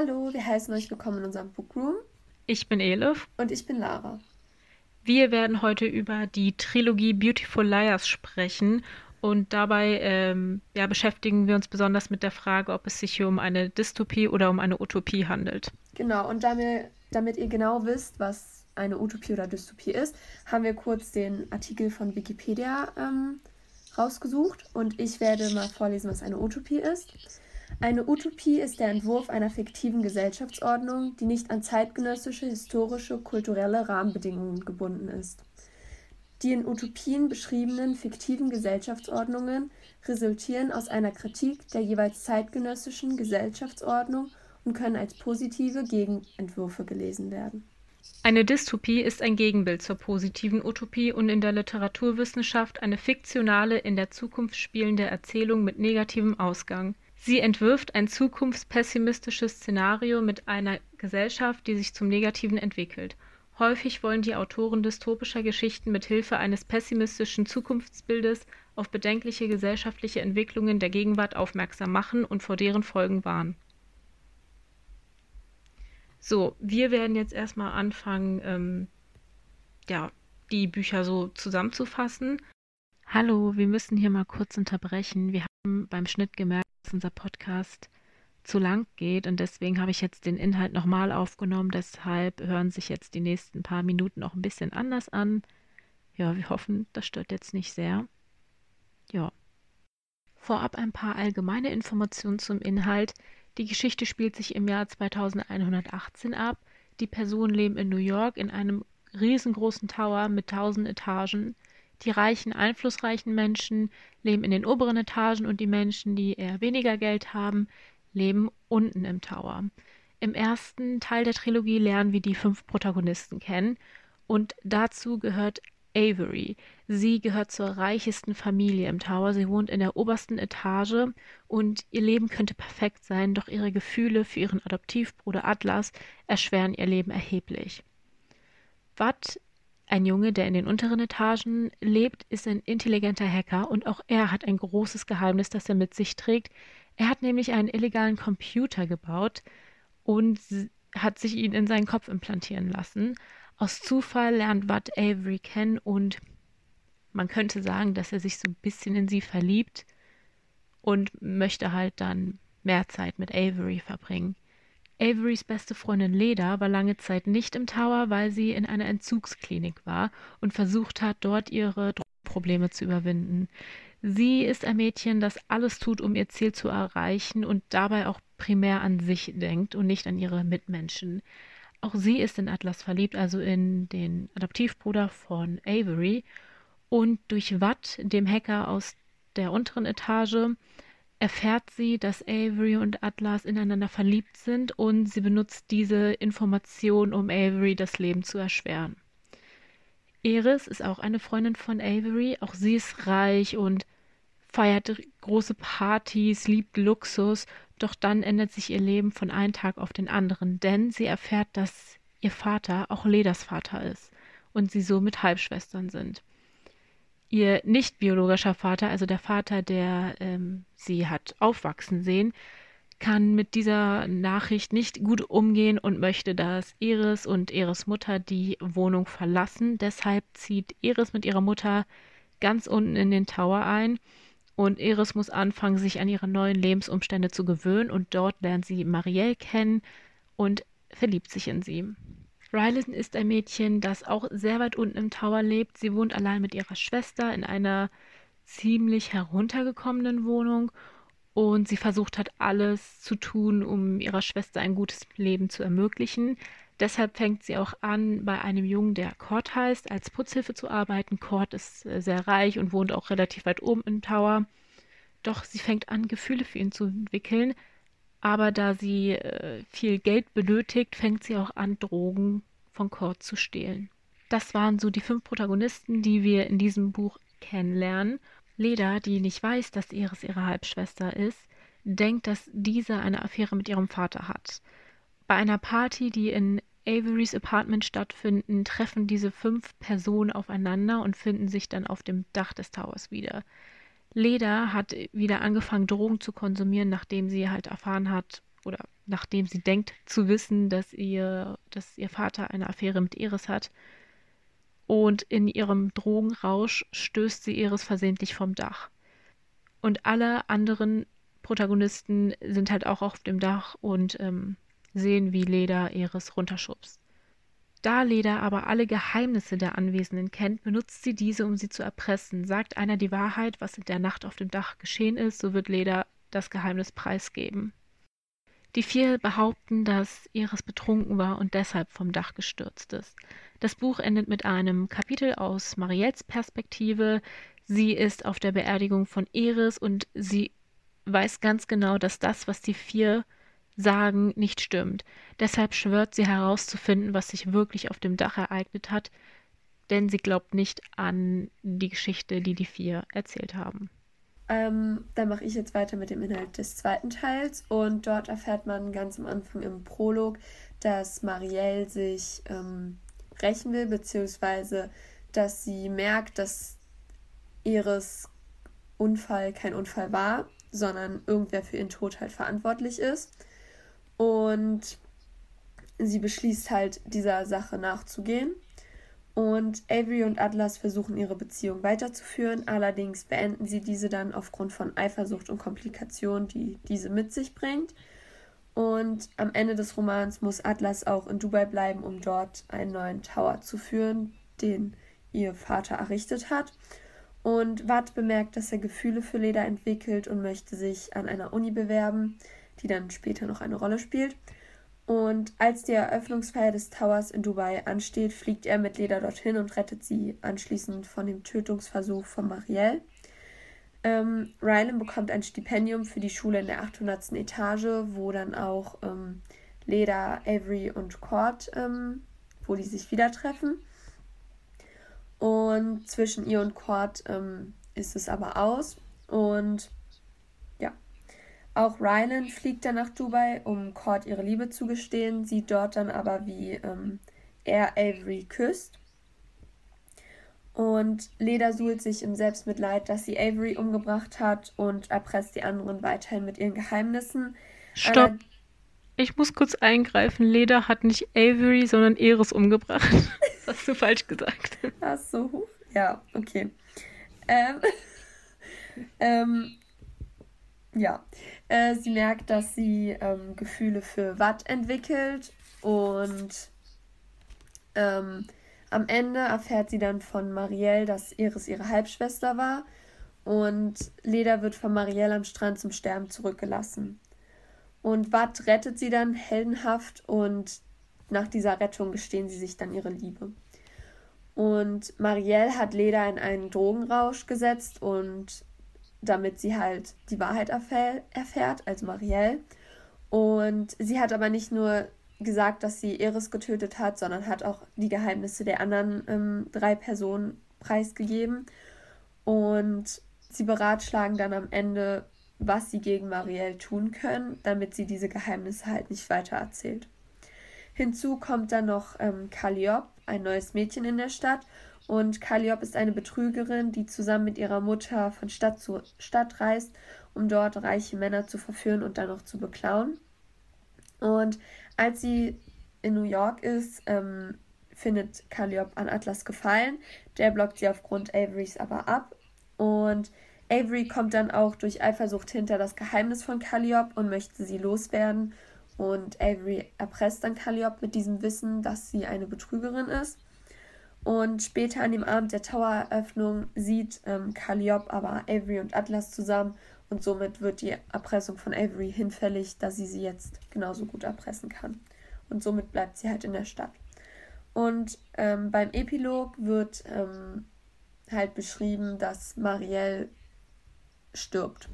Hallo, wir heißen euch willkommen in unserem Bookroom. Ich bin Elif. Und ich bin Lara. Wir werden heute über die Trilogie Beautiful Liars sprechen und dabei ähm, ja, beschäftigen wir uns besonders mit der Frage, ob es sich hier um eine Dystopie oder um eine Utopie handelt. Genau, und damit, damit ihr genau wisst, was eine Utopie oder Dystopie ist, haben wir kurz den Artikel von Wikipedia ähm, rausgesucht und ich werde mal vorlesen, was eine Utopie ist. Eine Utopie ist der Entwurf einer fiktiven Gesellschaftsordnung, die nicht an zeitgenössische, historische, kulturelle Rahmenbedingungen gebunden ist. Die in Utopien beschriebenen fiktiven Gesellschaftsordnungen resultieren aus einer Kritik der jeweils zeitgenössischen Gesellschaftsordnung und können als positive Gegenentwürfe gelesen werden. Eine Dystopie ist ein Gegenbild zur positiven Utopie und in der Literaturwissenschaft eine fiktionale, in der Zukunft spielende Erzählung mit negativem Ausgang. Sie entwirft ein zukunftspessimistisches Szenario mit einer Gesellschaft, die sich zum Negativen entwickelt. Häufig wollen die Autoren dystopischer Geschichten mit Hilfe eines pessimistischen Zukunftsbildes auf bedenkliche gesellschaftliche Entwicklungen der Gegenwart aufmerksam machen und vor deren Folgen warnen. So, wir werden jetzt erstmal anfangen, ähm, ja, die Bücher so zusammenzufassen. Hallo, wir müssen hier mal kurz unterbrechen. Wir haben beim Schnitt gemerkt, dass unser Podcast zu lang geht und deswegen habe ich jetzt den Inhalt nochmal aufgenommen. Deshalb hören sich jetzt die nächsten paar Minuten auch ein bisschen anders an. Ja, wir hoffen, das stört jetzt nicht sehr. Ja. Vorab ein paar allgemeine Informationen zum Inhalt. Die Geschichte spielt sich im Jahr 2118 ab. Die Personen leben in New York in einem riesengroßen Tower mit tausend Etagen. Die reichen, einflussreichen Menschen leben in den oberen Etagen und die Menschen, die eher weniger Geld haben, leben unten im Tower. Im ersten Teil der Trilogie lernen wir die fünf Protagonisten kennen und dazu gehört Avery. Sie gehört zur reichesten Familie im Tower. Sie wohnt in der obersten Etage und ihr Leben könnte perfekt sein, doch ihre Gefühle für ihren Adoptivbruder Atlas erschweren ihr Leben erheblich. Watt ein Junge, der in den unteren Etagen lebt, ist ein intelligenter Hacker und auch er hat ein großes Geheimnis, das er mit sich trägt. Er hat nämlich einen illegalen Computer gebaut und hat sich ihn in seinen Kopf implantieren lassen. Aus Zufall lernt Watt Avery kennen und man könnte sagen, dass er sich so ein bisschen in sie verliebt und möchte halt dann mehr Zeit mit Avery verbringen. Averys beste Freundin Leda war lange Zeit nicht im Tower, weil sie in einer Entzugsklinik war und versucht hat, dort ihre Probleme zu überwinden. Sie ist ein Mädchen, das alles tut, um ihr Ziel zu erreichen und dabei auch primär an sich denkt und nicht an ihre Mitmenschen. Auch sie ist in Atlas verliebt, also in den Adoptivbruder von Avery. Und durch Watt, dem Hacker aus der unteren Etage, erfährt sie, dass Avery und Atlas ineinander verliebt sind und sie benutzt diese Information, um Avery das Leben zu erschweren. Eris ist auch eine Freundin von Avery, auch sie ist reich und feiert große Partys, liebt Luxus, doch dann ändert sich ihr Leben von einem Tag auf den anderen, denn sie erfährt, dass ihr Vater auch Ledas Vater ist und sie somit Halbschwestern sind ihr nicht biologischer Vater, also der Vater, der ähm, sie hat aufwachsen sehen, kann mit dieser Nachricht nicht gut umgehen und möchte, dass Iris und Iris Mutter die Wohnung verlassen. Deshalb zieht Iris mit ihrer Mutter ganz unten in den Tower ein und Iris muss anfangen, sich an ihre neuen Lebensumstände zu gewöhnen und dort lernt sie Marielle kennen und verliebt sich in sie. Rylan ist ein Mädchen, das auch sehr weit unten im Tower lebt. Sie wohnt allein mit ihrer Schwester in einer ziemlich heruntergekommenen Wohnung und sie versucht hat alles zu tun, um ihrer Schwester ein gutes Leben zu ermöglichen. Deshalb fängt sie auch an, bei einem Jungen, der Cord heißt, als Putzhilfe zu arbeiten. Cord ist äh, sehr reich und wohnt auch relativ weit oben im Tower. Doch sie fängt an, Gefühle für ihn zu entwickeln, aber da sie äh, viel Geld benötigt, fängt sie auch an, Drogen von Kurt zu stehlen. Das waren so die fünf Protagonisten, die wir in diesem Buch kennenlernen. Leda, die nicht weiß, dass Iris ihre Halbschwester ist, denkt, dass diese eine Affäre mit ihrem Vater hat. Bei einer Party, die in Averys Apartment stattfinden, treffen diese fünf Personen aufeinander und finden sich dann auf dem Dach des Towers wieder. Leda hat wieder angefangen, Drogen zu konsumieren, nachdem sie halt erfahren hat, oder nachdem sie denkt zu wissen, dass ihr, dass ihr Vater eine Affäre mit Iris hat. Und in ihrem Drogenrausch stößt sie Iris versehentlich vom Dach. Und alle anderen Protagonisten sind halt auch auf dem Dach und ähm, sehen, wie Leda Iris runterschubst. Da Leda aber alle Geheimnisse der Anwesenden kennt, benutzt sie diese, um sie zu erpressen. Sagt einer die Wahrheit, was in der Nacht auf dem Dach geschehen ist, so wird Leda das Geheimnis preisgeben. Die vier behaupten, dass Iris betrunken war und deshalb vom Dach gestürzt ist. Das Buch endet mit einem Kapitel aus Marielles Perspektive. Sie ist auf der Beerdigung von Iris und sie weiß ganz genau, dass das, was die vier sagen, nicht stimmt. Deshalb schwört sie herauszufinden, was sich wirklich auf dem Dach ereignet hat, denn sie glaubt nicht an die Geschichte, die die vier erzählt haben. Ähm, dann mache ich jetzt weiter mit dem Inhalt des zweiten Teils und dort erfährt man ganz am Anfang im Prolog, dass Marielle sich ähm, rächen will, beziehungsweise dass sie merkt, dass Iris Unfall kein Unfall war, sondern irgendwer für ihren Tod halt verantwortlich ist. Und sie beschließt halt, dieser Sache nachzugehen. Und Avery und Atlas versuchen ihre Beziehung weiterzuführen, allerdings beenden sie diese dann aufgrund von Eifersucht und Komplikationen, die diese mit sich bringt. Und am Ende des Romans muss Atlas auch in Dubai bleiben, um dort einen neuen Tower zu führen, den ihr Vater errichtet hat. Und Watt bemerkt, dass er Gefühle für Leda entwickelt und möchte sich an einer Uni bewerben die dann später noch eine Rolle spielt. Und als die Eröffnungsfeier des Towers in Dubai ansteht, fliegt er mit Leda dorthin und rettet sie anschließend von dem Tötungsversuch von Marielle. Ähm, Rylan bekommt ein Stipendium für die Schule in der 800. Etage, wo dann auch ähm, Leda, Avery und Cord, ähm, wo die sich wieder treffen. Und zwischen ihr und Cord ähm, ist es aber aus. Und auch Rylan fliegt dann nach Dubai, um Cord ihre Liebe zu gestehen, sieht dort dann aber, wie ähm, er Avery küsst. Und Leda suhlt sich im Selbstmitleid, dass sie Avery umgebracht hat und erpresst die anderen weiterhin mit ihren Geheimnissen. Stopp. Äh, ich muss kurz eingreifen. Leda hat nicht Avery, sondern Eris umgebracht. Das hast du falsch gesagt. Ach so. Ja, okay. Ähm, ähm, ja. Äh, sie merkt, dass sie ähm, Gefühle für Watt entwickelt und ähm, am Ende erfährt sie dann von Marielle, dass Iris ihre Halbschwester war und Leda wird von Marielle am Strand zum Sterben zurückgelassen. Und Watt rettet sie dann heldenhaft und nach dieser Rettung gestehen sie sich dann ihre Liebe. Und Marielle hat Leda in einen Drogenrausch gesetzt und damit sie halt die Wahrheit erfährt, als Marielle. Und sie hat aber nicht nur gesagt, dass sie Iris getötet hat, sondern hat auch die Geheimnisse der anderen ähm, drei Personen preisgegeben. Und sie beratschlagen dann am Ende, was sie gegen Marielle tun können, damit sie diese Geheimnisse halt nicht weiter erzählt. Hinzu kommt dann noch ähm, Calliope, ein neues Mädchen in der Stadt, und Calliope ist eine Betrügerin, die zusammen mit ihrer Mutter von Stadt zu Stadt reist, um dort reiche Männer zu verführen und dann noch zu beklauen. Und als sie in New York ist, ähm, findet Calliope an Atlas gefallen. Der blockt sie aufgrund Averys aber ab. Und Avery kommt dann auch durch Eifersucht hinter das Geheimnis von Calliope und möchte sie loswerden. Und Avery erpresst dann Calliope mit diesem Wissen, dass sie eine Betrügerin ist. Und später an dem Abend der Towereröffnung sieht ähm, Calliope aber Avery und Atlas zusammen und somit wird die Erpressung von Avery hinfällig, da sie sie jetzt genauso gut erpressen kann. Und somit bleibt sie halt in der Stadt. Und ähm, beim Epilog wird ähm, halt beschrieben, dass Marielle stirbt.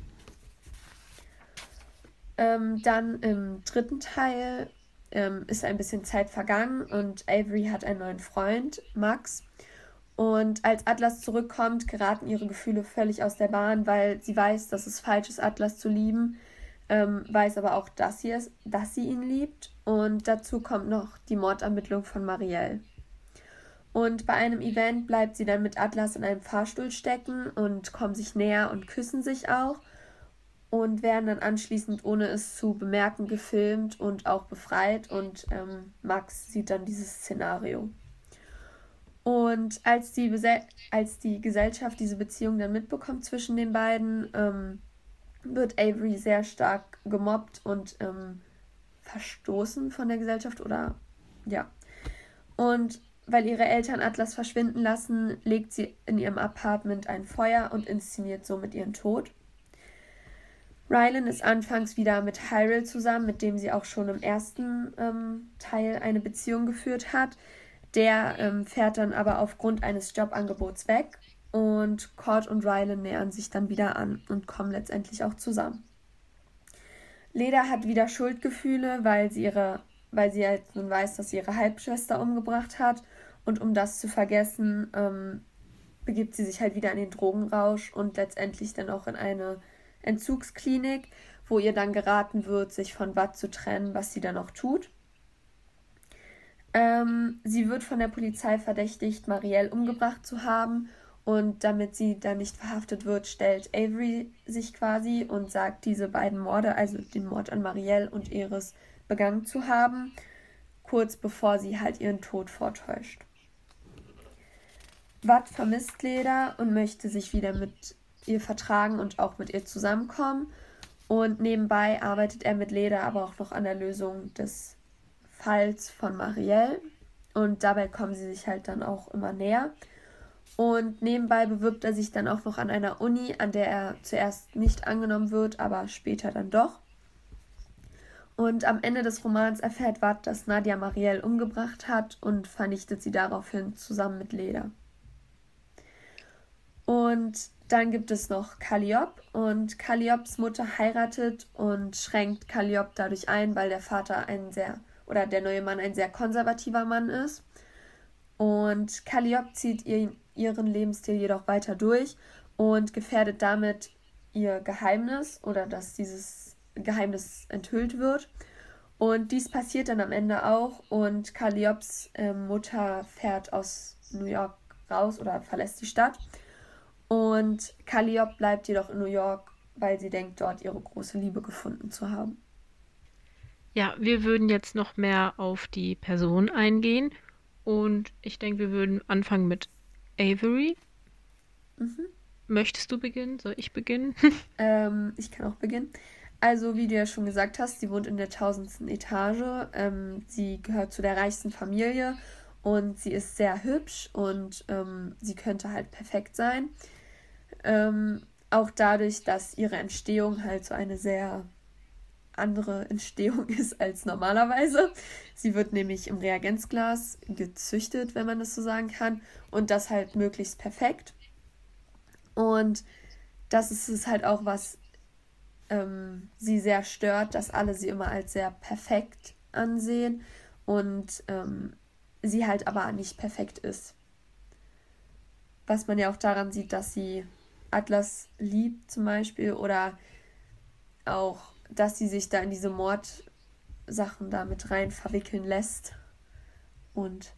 Ähm, dann im dritten Teil ähm, ist ein bisschen Zeit vergangen und Avery hat einen neuen Freund, Max. Und als Atlas zurückkommt, geraten ihre Gefühle völlig aus der Bahn, weil sie weiß, dass es falsch ist, Atlas zu lieben, ähm, weiß aber auch, dass sie, es, dass sie ihn liebt. Und dazu kommt noch die Mordermittlung von Marielle. Und bei einem Event bleibt sie dann mit Atlas in einem Fahrstuhl stecken und kommen sich näher und küssen sich auch. Und werden dann anschließend, ohne es zu bemerken, gefilmt und auch befreit. Und ähm, Max sieht dann dieses Szenario. Und als die, als die Gesellschaft diese Beziehung dann mitbekommt zwischen den beiden, ähm, wird Avery sehr stark gemobbt und ähm, verstoßen von der Gesellschaft oder ja. Und weil ihre Eltern Atlas verschwinden lassen, legt sie in ihrem Apartment ein Feuer und inszeniert somit ihren Tod. Rylan ist anfangs wieder mit Hyrule zusammen, mit dem sie auch schon im ersten ähm, Teil eine Beziehung geführt hat. Der ähm, fährt dann aber aufgrund eines Jobangebots weg und Cord und Rylan nähern sich dann wieder an und kommen letztendlich auch zusammen. Leda hat wieder Schuldgefühle, weil sie ihre, weil sie halt nun weiß, dass sie ihre Halbschwester umgebracht hat. Und um das zu vergessen, ähm, begibt sie sich halt wieder in den Drogenrausch und letztendlich dann auch in eine Entzugsklinik, wo ihr dann geraten wird, sich von Watt zu trennen, was sie dann auch tut. Ähm, sie wird von der Polizei verdächtigt, Marielle umgebracht zu haben. Und damit sie dann nicht verhaftet wird, stellt Avery sich quasi und sagt, diese beiden Morde, also den Mord an Marielle und Eris, begangen zu haben, kurz bevor sie halt ihren Tod vortäuscht. Watt vermisst Leda und möchte sich wieder mit ihr vertragen und auch mit ihr zusammenkommen. Und nebenbei arbeitet er mit Leda aber auch noch an der Lösung des Falls von Marielle. Und dabei kommen sie sich halt dann auch immer näher. Und nebenbei bewirbt er sich dann auch noch an einer Uni, an der er zuerst nicht angenommen wird, aber später dann doch. Und am Ende des Romans erfährt Watt, dass Nadia Marielle umgebracht hat und vernichtet sie daraufhin zusammen mit Leda. Und dann gibt es noch Calliope und Calliopes Mutter heiratet und schränkt Calliope dadurch ein, weil der Vater ein sehr oder der neue Mann ein sehr konservativer Mann ist. Und Calliope zieht ihr, ihren Lebensstil jedoch weiter durch und gefährdet damit ihr Geheimnis oder dass dieses Geheimnis enthüllt wird. Und dies passiert dann am Ende auch und Calliopes äh, Mutter fährt aus New York raus oder verlässt die Stadt und Calliope bleibt jedoch in New York, weil sie denkt, dort ihre große Liebe gefunden zu haben. Ja, wir würden jetzt noch mehr auf die Person eingehen. Und ich denke, wir würden anfangen mit Avery. Mhm. Möchtest du beginnen? Soll ich beginnen? ähm, ich kann auch beginnen. Also, wie du ja schon gesagt hast, sie wohnt in der tausendsten Etage. Ähm, sie gehört zu der reichsten Familie und sie ist sehr hübsch und ähm, sie könnte halt perfekt sein. Ähm, auch dadurch, dass ihre Entstehung halt so eine sehr andere Entstehung ist als normalerweise. Sie wird nämlich im Reagenzglas gezüchtet, wenn man das so sagen kann, und das halt möglichst perfekt. Und das ist es halt auch, was ähm, sie sehr stört, dass alle sie immer als sehr perfekt ansehen und ähm, sie halt aber nicht perfekt ist. Was man ja auch daran sieht, dass sie Atlas liebt zum Beispiel oder auch, dass sie sich da in diese Mordsachen da mit rein verwickeln lässt. Und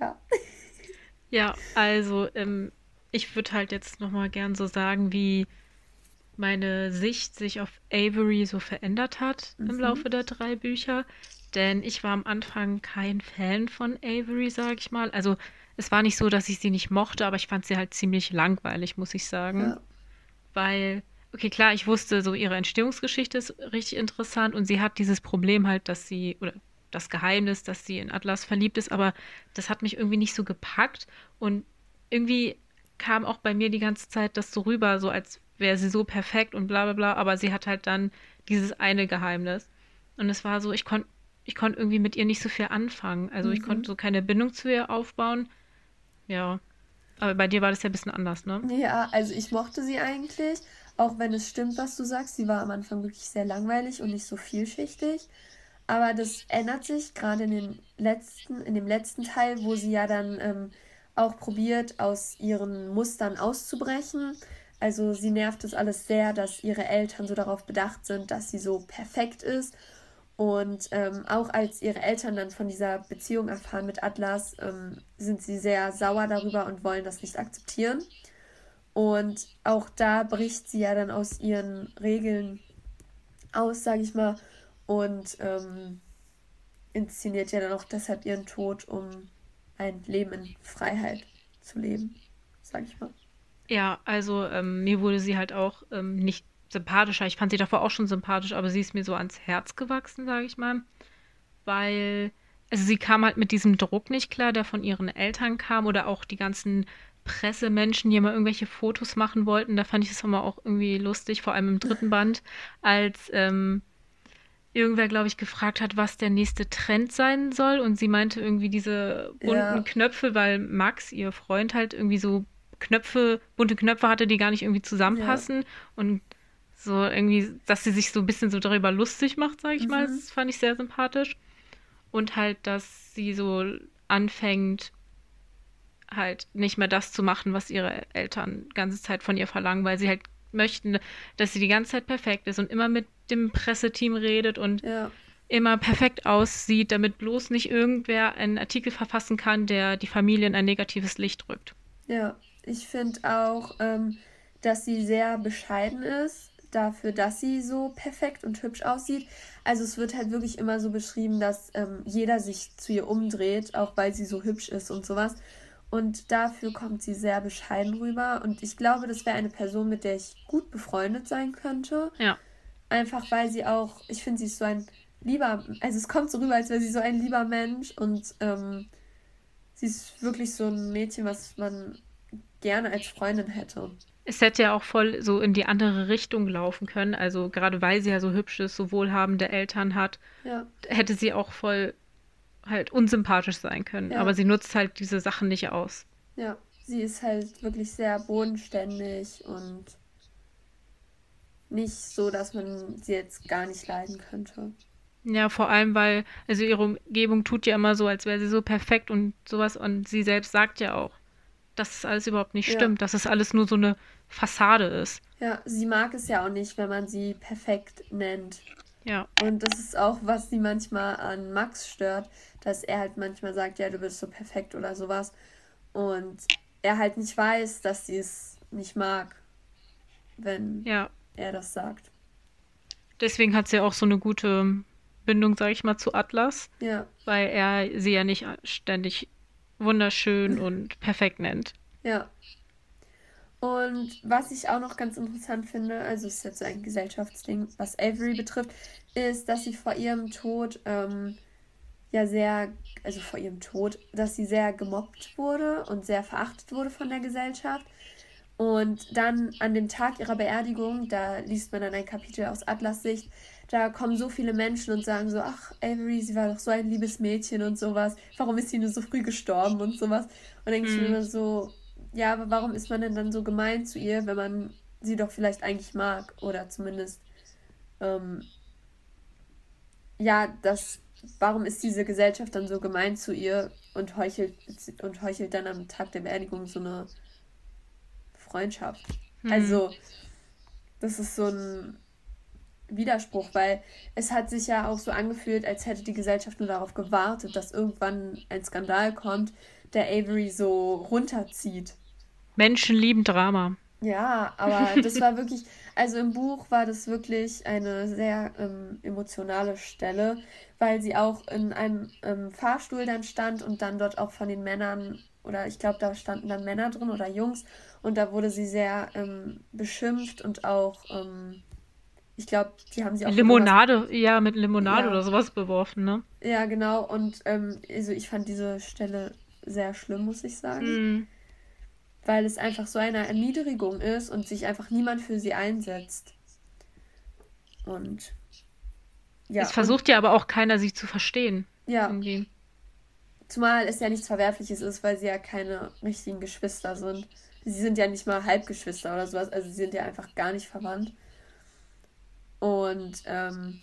ja. Ja, also ähm, ich würde halt jetzt nochmal gern so sagen, wie meine Sicht sich auf Avery so verändert hat mhm. im Laufe der drei Bücher. Denn ich war am Anfang kein Fan von Avery, sag ich mal. Also es war nicht so, dass ich sie nicht mochte, aber ich fand sie halt ziemlich langweilig, muss ich sagen. Ja. Weil, okay, klar, ich wusste, so ihre Entstehungsgeschichte ist richtig interessant und sie hat dieses Problem halt, dass sie, oder das Geheimnis, dass sie in Atlas verliebt ist, aber das hat mich irgendwie nicht so gepackt und irgendwie kam auch bei mir die ganze Zeit das so rüber, so als wäre sie so perfekt und bla bla bla, aber sie hat halt dann dieses eine Geheimnis. Und es war so, ich konnte ich konnte irgendwie mit ihr nicht so viel anfangen. Also mhm. ich konnte so keine Bindung zu ihr aufbauen. Ja. Aber bei dir war das ja ein bisschen anders, ne? Ja, also ich mochte sie eigentlich, auch wenn es stimmt, was du sagst. Sie war am Anfang wirklich sehr langweilig und nicht so vielschichtig. Aber das ändert sich gerade in den letzten, in dem letzten Teil, wo sie ja dann ähm, auch probiert, aus ihren Mustern auszubrechen. Also sie nervt es alles sehr, dass ihre Eltern so darauf bedacht sind, dass sie so perfekt ist und ähm, auch als ihre Eltern dann von dieser Beziehung erfahren mit Atlas, ähm, sind sie sehr sauer darüber und wollen das nicht akzeptieren. Und auch da bricht sie ja dann aus ihren Regeln aus, sage ich mal, und ähm, inszeniert ja dann auch deshalb ihren Tod, um ein Leben in Freiheit zu leben, sage ich mal. Ja, also ähm, mir wurde sie halt auch ähm, nicht sympathischer. Ich fand sie davor auch schon sympathisch, aber sie ist mir so ans Herz gewachsen, sage ich mal. Weil, also sie kam halt mit diesem Druck nicht klar, der von ihren Eltern kam oder auch die ganzen Pressemenschen, die immer irgendwelche Fotos machen wollten. Da fand ich es immer auch irgendwie lustig, vor allem im dritten Band, als ähm, irgendwer, glaube ich, gefragt hat, was der nächste Trend sein soll. Und sie meinte irgendwie diese bunten ja. Knöpfe, weil Max, ihr Freund, halt irgendwie so Knöpfe, bunte Knöpfe hatte, die gar nicht irgendwie zusammenpassen. Ja. Und so irgendwie, dass sie sich so ein bisschen so darüber lustig macht, sage ich mhm. mal. Das fand ich sehr sympathisch. Und halt, dass sie so anfängt, halt nicht mehr das zu machen, was ihre Eltern die ganze Zeit von ihr verlangen, weil sie halt möchten, dass sie die ganze Zeit perfekt ist und immer mit dem Presseteam redet und ja. immer perfekt aussieht, damit bloß nicht irgendwer einen Artikel verfassen kann, der die Familie in ein negatives Licht rückt. Ja, ich finde auch, ähm, dass sie sehr bescheiden ist dafür, dass sie so perfekt und hübsch aussieht. Also es wird halt wirklich immer so beschrieben, dass ähm, jeder sich zu ihr umdreht, auch weil sie so hübsch ist und sowas. Und dafür kommt sie sehr bescheiden rüber. Und ich glaube, das wäre eine Person, mit der ich gut befreundet sein könnte. Ja. Einfach weil sie auch, ich finde, sie ist so ein lieber, also es kommt so rüber, als wäre sie so ein lieber Mensch. Und ähm, sie ist wirklich so ein Mädchen, was man gerne als Freundin hätte. Es hätte ja auch voll so in die andere Richtung laufen können. Also gerade weil sie ja so hübsch ist, so wohlhabende Eltern hat, ja. hätte sie auch voll halt unsympathisch sein können. Ja. Aber sie nutzt halt diese Sachen nicht aus. Ja, sie ist halt wirklich sehr bodenständig und nicht so, dass man sie jetzt gar nicht leiden könnte. Ja, vor allem, weil, also ihre Umgebung tut ja immer so, als wäre sie so perfekt und sowas. Und sie selbst sagt ja auch, dass es alles überhaupt nicht ja. stimmt, dass es alles nur so eine Fassade ist. Ja, sie mag es ja auch nicht, wenn man sie perfekt nennt. Ja. Und das ist auch, was sie manchmal an Max stört, dass er halt manchmal sagt, ja, du bist so perfekt oder sowas. Und er halt nicht weiß, dass sie es nicht mag, wenn ja. er das sagt. Deswegen hat sie auch so eine gute Bindung, sag ich mal, zu Atlas. Ja. Weil er sie ja nicht ständig wunderschön und perfekt nennt. Ja. Und was ich auch noch ganz interessant finde, also es ist jetzt so ein Gesellschaftsding, was Avery betrifft, ist, dass sie vor ihrem Tod ähm, ja sehr, also vor ihrem Tod, dass sie sehr gemobbt wurde und sehr verachtet wurde von der Gesellschaft. Und dann an dem Tag ihrer Beerdigung, da liest man dann ein Kapitel aus Atlas Sicht, da kommen so viele Menschen und sagen so, ach, Avery, sie war doch so ein liebes Mädchen und sowas. Warum ist sie nur so früh gestorben und sowas? Und denke mhm. ich mir mhm. immer so, ja, aber warum ist man denn dann so gemein zu ihr, wenn man sie doch vielleicht eigentlich mag? Oder zumindest, ähm, ja, das warum ist diese Gesellschaft dann so gemein zu ihr und heuchelt, und heuchelt dann am Tag der Beerdigung so eine Freundschaft? Hm. Also, das ist so ein Widerspruch, weil es hat sich ja auch so angefühlt, als hätte die Gesellschaft nur darauf gewartet, dass irgendwann ein Skandal kommt, der Avery so runterzieht. Menschen lieben Drama. Ja, aber das war wirklich, also im Buch war das wirklich eine sehr ähm, emotionale Stelle, weil sie auch in einem ähm, Fahrstuhl dann stand und dann dort auch von den Männern, oder ich glaube, da standen dann Männer drin oder Jungs, und da wurde sie sehr ähm, beschimpft und auch, ähm, ich glaube, die haben sie auch. Limonade, ja, mit Limonade ja. oder sowas beworfen, ne? Ja, genau, und ähm, also ich fand diese Stelle sehr schlimm, muss ich sagen. Mm weil es einfach so eine Erniedrigung ist und sich einfach niemand für sie einsetzt. Und ja. Es versucht und, ja aber auch keiner, sie zu verstehen. Ja. Irgendwie. Zumal es ja nichts Verwerfliches ist, weil sie ja keine richtigen Geschwister sind. Sie sind ja nicht mal Halbgeschwister oder sowas, also sie sind ja einfach gar nicht verwandt. Und ähm,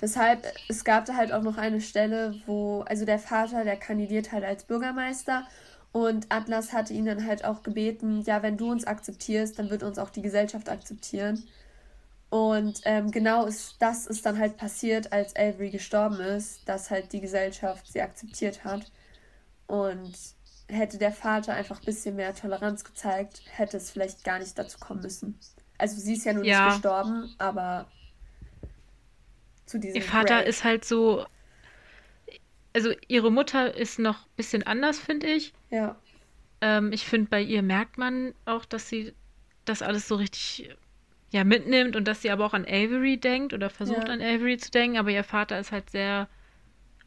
deshalb, es gab da halt auch noch eine Stelle, wo, also der Vater, der kandidiert halt als Bürgermeister und Atlas hatte ihn dann halt auch gebeten, ja, wenn du uns akzeptierst, dann wird uns auch die Gesellschaft akzeptieren. Und ähm, genau ist, das ist dann halt passiert, als Avery gestorben ist, dass halt die Gesellschaft sie akzeptiert hat. Und hätte der Vater einfach ein bisschen mehr Toleranz gezeigt, hätte es vielleicht gar nicht dazu kommen müssen. Also sie ist ja nun ja. nicht gestorben, aber zu diesem. Ihr Vater Break. ist halt so. Also ihre Mutter ist noch ein bisschen anders, finde ich. Ja. Ähm, ich finde, bei ihr merkt man auch, dass sie das alles so richtig ja, mitnimmt und dass sie aber auch an Avery denkt oder versucht ja. an Avery zu denken, aber ihr Vater ist halt sehr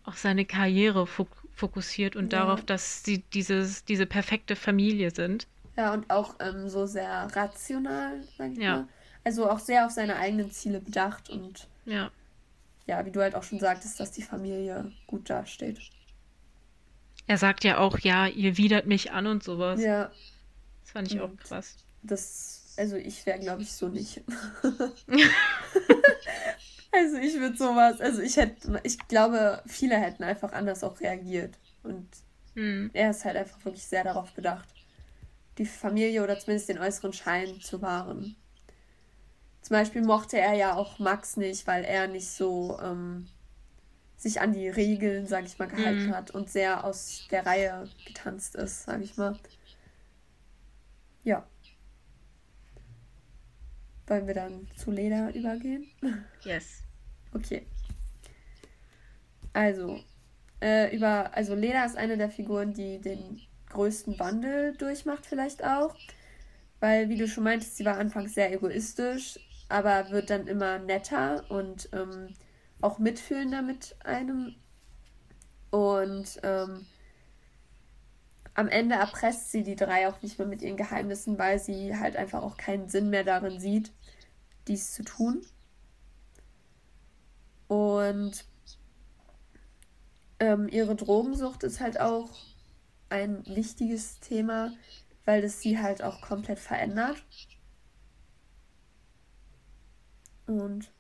auf seine Karriere fok fokussiert und ja. darauf, dass sie dieses, diese perfekte Familie sind. Ja, und auch ähm, so sehr rational, sag ich ja. mal. Also auch sehr auf seine eigenen Ziele bedacht und ja. ja, wie du halt auch schon sagtest, dass die Familie gut dasteht. Er sagt ja auch, ja, ihr widert mich an und sowas. Ja. Das fand ich und auch krass. Das, also ich wäre, glaube ich, so nicht. also ich würde sowas, also ich hätte, ich glaube, viele hätten einfach anders auch reagiert. Und hm. er ist halt einfach wirklich sehr darauf bedacht die Familie oder zumindest den äußeren Schein zu wahren. Zum Beispiel mochte er ja auch Max nicht, weil er nicht so ähm, sich an die Regeln, sag ich mal, gehalten mhm. hat und sehr aus der Reihe getanzt ist, sag ich mal. Ja. Wollen wir dann zu Leda übergehen? Yes. Okay. Also, äh, über, also Leda ist eine der Figuren, die den größten Wandel durchmacht, vielleicht auch. Weil, wie du schon meintest, sie war anfangs sehr egoistisch, aber wird dann immer netter und ähm, auch mitfühlender mit einem. Und ähm, am Ende erpresst sie die drei auch nicht mehr mit ihren Geheimnissen, weil sie halt einfach auch keinen Sinn mehr darin sieht, dies zu tun. Und ähm, ihre Drogensucht ist halt auch ein wichtiges Thema, weil es sie halt auch komplett verändert. Und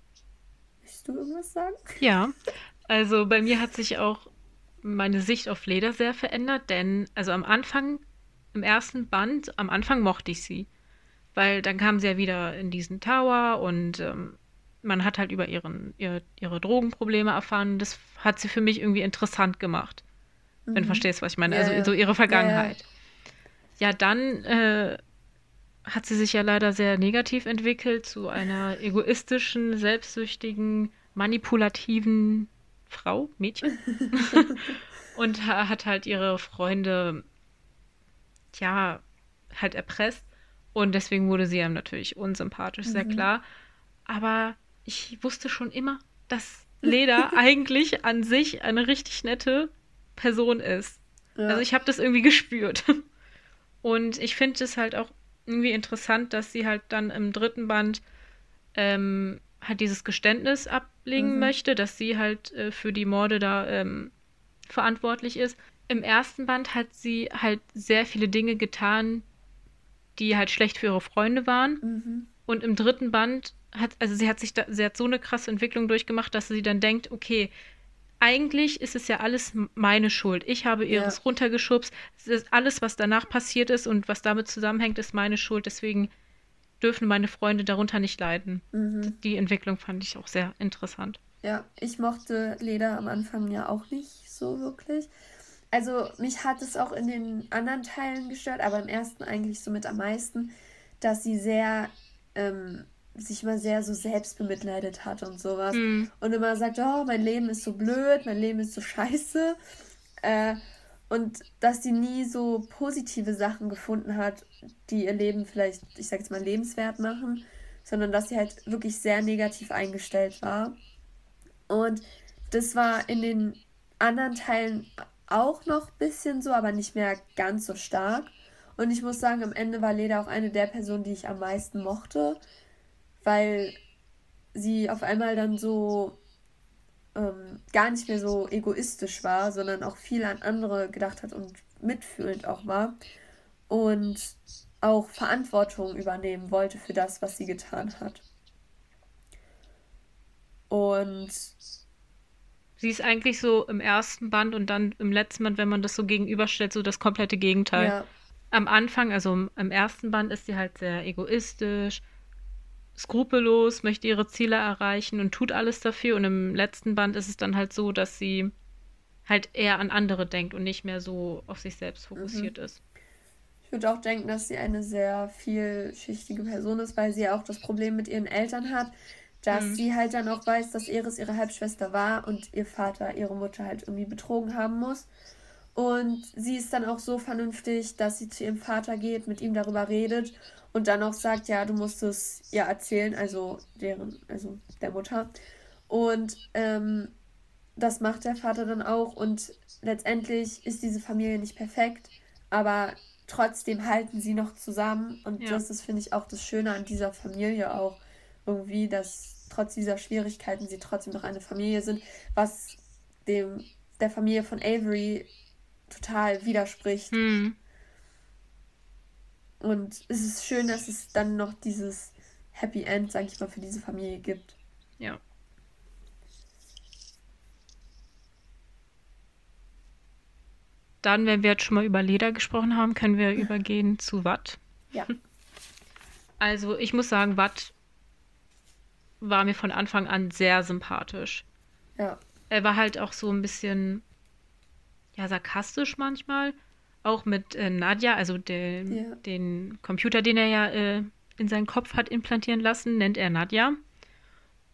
möchtest du irgendwas sagen? Ja, also bei mir hat sich auch meine Sicht auf Leder sehr verändert, denn also am Anfang, im ersten Band, am Anfang mochte ich sie. Weil dann kam sie ja wieder in diesen Tower und ähm, man hat halt über ihren, ihre, ihre Drogenprobleme erfahren. Das hat sie für mich irgendwie interessant gemacht. Mhm. Wenn du mhm. verstehst, was ich meine. Also ja, also so ihre Vergangenheit. Ja, ja dann äh, hat sie sich ja leider sehr negativ entwickelt zu einer egoistischen, selbstsüchtigen, manipulativen Frau, Mädchen. und hat halt ihre Freunde, ja, halt erpresst. Und deswegen wurde sie ihm natürlich unsympathisch, mhm. sehr klar. Aber ich wusste schon immer, dass Leda eigentlich an sich eine richtig nette Person ist. Ja. Also ich habe das irgendwie gespürt. Und ich finde es halt auch irgendwie interessant, dass sie halt dann im dritten Band ähm, halt dieses Geständnis ablegen mhm. möchte, dass sie halt äh, für die Morde da ähm, verantwortlich ist. Im ersten Band hat sie halt sehr viele Dinge getan, die halt schlecht für ihre Freunde waren. Mhm. Und im dritten Band hat, also sie hat sich da, sie hat so eine krasse Entwicklung durchgemacht, dass sie dann denkt, okay, eigentlich ist es ja alles meine Schuld. Ich habe ihres ja. runtergeschubst. alles, was danach passiert ist und was damit zusammenhängt, ist meine Schuld. Deswegen dürfen meine Freunde darunter nicht leiden. Mhm. Die Entwicklung fand ich auch sehr interessant. Ja, ich mochte Leda am Anfang ja auch nicht so wirklich. Also mich hat es auch in den anderen Teilen gestört, aber im ersten eigentlich somit am meisten, dass sie sehr ähm, sich mal sehr so selbst bemitleidet hat und sowas. Mhm. Und immer sagt, oh, mein Leben ist so blöd, mein Leben ist so scheiße. Äh, und dass sie nie so positive Sachen gefunden hat, die ihr Leben vielleicht, ich sag jetzt mal, lebenswert machen, sondern dass sie halt wirklich sehr negativ eingestellt war. Und das war in den anderen Teilen auch noch ein bisschen so, aber nicht mehr ganz so stark. Und ich muss sagen, am Ende war Leda auch eine der Personen, die ich am meisten mochte, weil sie auf einmal dann so ähm, gar nicht mehr so egoistisch war, sondern auch viel an andere gedacht hat und mitfühlend auch war und auch Verantwortung übernehmen wollte für das, was sie getan hat. Und sie ist eigentlich so im ersten Band und dann im letzten Band, wenn man das so gegenüberstellt, so das komplette Gegenteil. Ja. Am Anfang, also im ersten Band ist sie halt sehr egoistisch, skrupellos, möchte ihre Ziele erreichen und tut alles dafür. Und im letzten Band ist es dann halt so, dass sie halt eher an andere denkt und nicht mehr so auf sich selbst fokussiert mhm. ist. Ich würde auch denken, dass sie eine sehr vielschichtige Person ist, weil sie ja auch das Problem mit ihren Eltern hat, dass mhm. sie halt dann auch weiß, dass Eris ihre Halbschwester war und ihr Vater ihre Mutter halt irgendwie betrogen haben muss. Und sie ist dann auch so vernünftig, dass sie zu ihrem Vater geht, mit ihm darüber redet und dann auch sagt, ja, du musst es ihr erzählen, also deren, also der Mutter. Und ähm, das macht der Vater dann auch und letztendlich ist diese Familie nicht perfekt, aber trotzdem halten sie noch zusammen und ja. das ist, finde ich, auch das Schöne an dieser Familie auch irgendwie, dass trotz dieser Schwierigkeiten sie trotzdem noch eine Familie sind, was dem der Familie von Avery total widerspricht. Hm. Und es ist schön, dass es dann noch dieses Happy End, sag ich mal, für diese Familie gibt. Ja. Dann, wenn wir jetzt schon mal über Leder gesprochen haben, können wir übergehen zu Watt. Ja. Also ich muss sagen, Watt war mir von Anfang an sehr sympathisch. Ja. Er war halt auch so ein bisschen, ja, sarkastisch manchmal. Auch mit äh, Nadja, also den, ja. den Computer, den er ja äh, in seinen Kopf hat implantieren lassen, nennt er Nadja.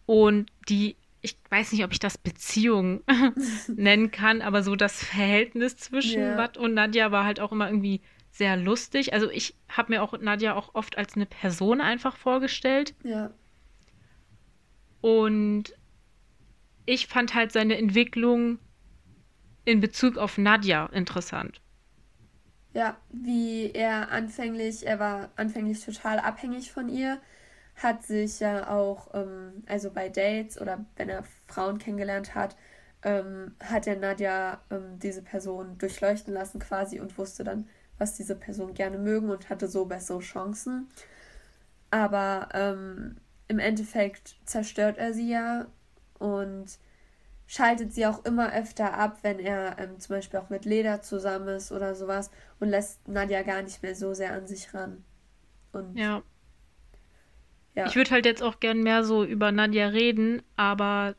Und die ich weiß nicht, ob ich das Beziehung nennen kann, aber so das Verhältnis zwischen. Watt und Nadja war halt auch immer irgendwie sehr lustig. Also ich habe mir auch Nadja auch oft als eine Person einfach vorgestellt. Ja. Und ich fand halt seine Entwicklung in Bezug auf Nadja interessant. Ja, wie er anfänglich, er war anfänglich total abhängig von ihr hat sich ja auch, ähm, also bei Dates oder wenn er Frauen kennengelernt hat, ähm, hat er Nadja ähm, diese Person durchleuchten lassen quasi und wusste dann, was diese Person gerne mögen und hatte so bessere Chancen. Aber ähm, im Endeffekt zerstört er sie ja und schaltet sie auch immer öfter ab, wenn er ähm, zum Beispiel auch mit Leder zusammen ist oder sowas und lässt Nadja gar nicht mehr so sehr an sich ran. Und ja. Ja. Ich würde halt jetzt auch gern mehr so über Nadja reden, aber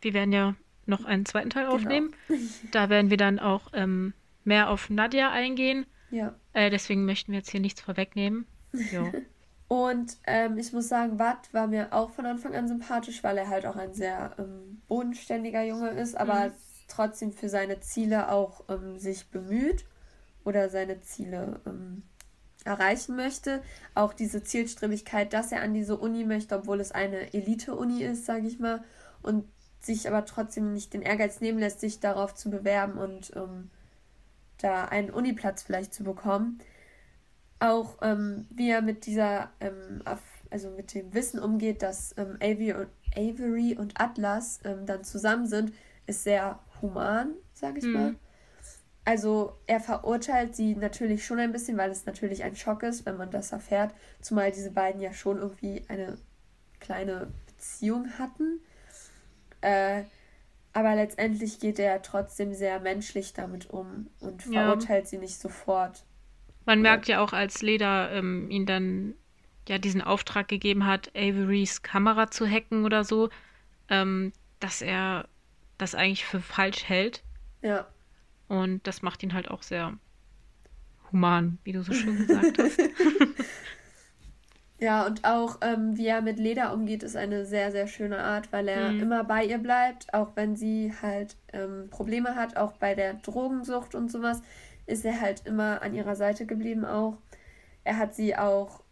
wir werden ja noch einen zweiten Teil genau. aufnehmen. Da werden wir dann auch ähm, mehr auf Nadja eingehen. Ja. Äh, deswegen möchten wir jetzt hier nichts vorwegnehmen. Und ähm, ich muss sagen, Watt war mir auch von Anfang an sympathisch, weil er halt auch ein sehr ähm, bodenständiger Junge ist, aber mhm. trotzdem für seine Ziele auch ähm, sich bemüht oder seine Ziele ähm, erreichen möchte. Auch diese Zielstrebigkeit, dass er an diese Uni möchte, obwohl es eine Elite-Uni ist, sage ich mal, und sich aber trotzdem nicht den Ehrgeiz nehmen lässt, sich darauf zu bewerben und ähm, da einen Uniplatz vielleicht zu bekommen. Auch ähm, wie er mit dieser, ähm, also mit dem Wissen umgeht, dass ähm, Avery, und, Avery und Atlas ähm, dann zusammen sind, ist sehr human, sage ich mhm. mal. Also er verurteilt sie natürlich schon ein bisschen, weil es natürlich ein Schock ist, wenn man das erfährt, zumal diese beiden ja schon irgendwie eine kleine Beziehung hatten. Äh, aber letztendlich geht er trotzdem sehr menschlich damit um und verurteilt ja. sie nicht sofort. Man ja. merkt ja auch, als Leda ähm, ihn dann ja diesen Auftrag gegeben hat, Averys Kamera zu hacken oder so, ähm, dass er das eigentlich für falsch hält. Ja. Und das macht ihn halt auch sehr human, wie du so schön gesagt hast. ja, und auch ähm, wie er mit Leda umgeht, ist eine sehr, sehr schöne Art, weil er mhm. immer bei ihr bleibt, auch wenn sie halt ähm, Probleme hat, auch bei der Drogensucht und sowas, ist er halt immer an ihrer Seite geblieben auch. Er hat sie auch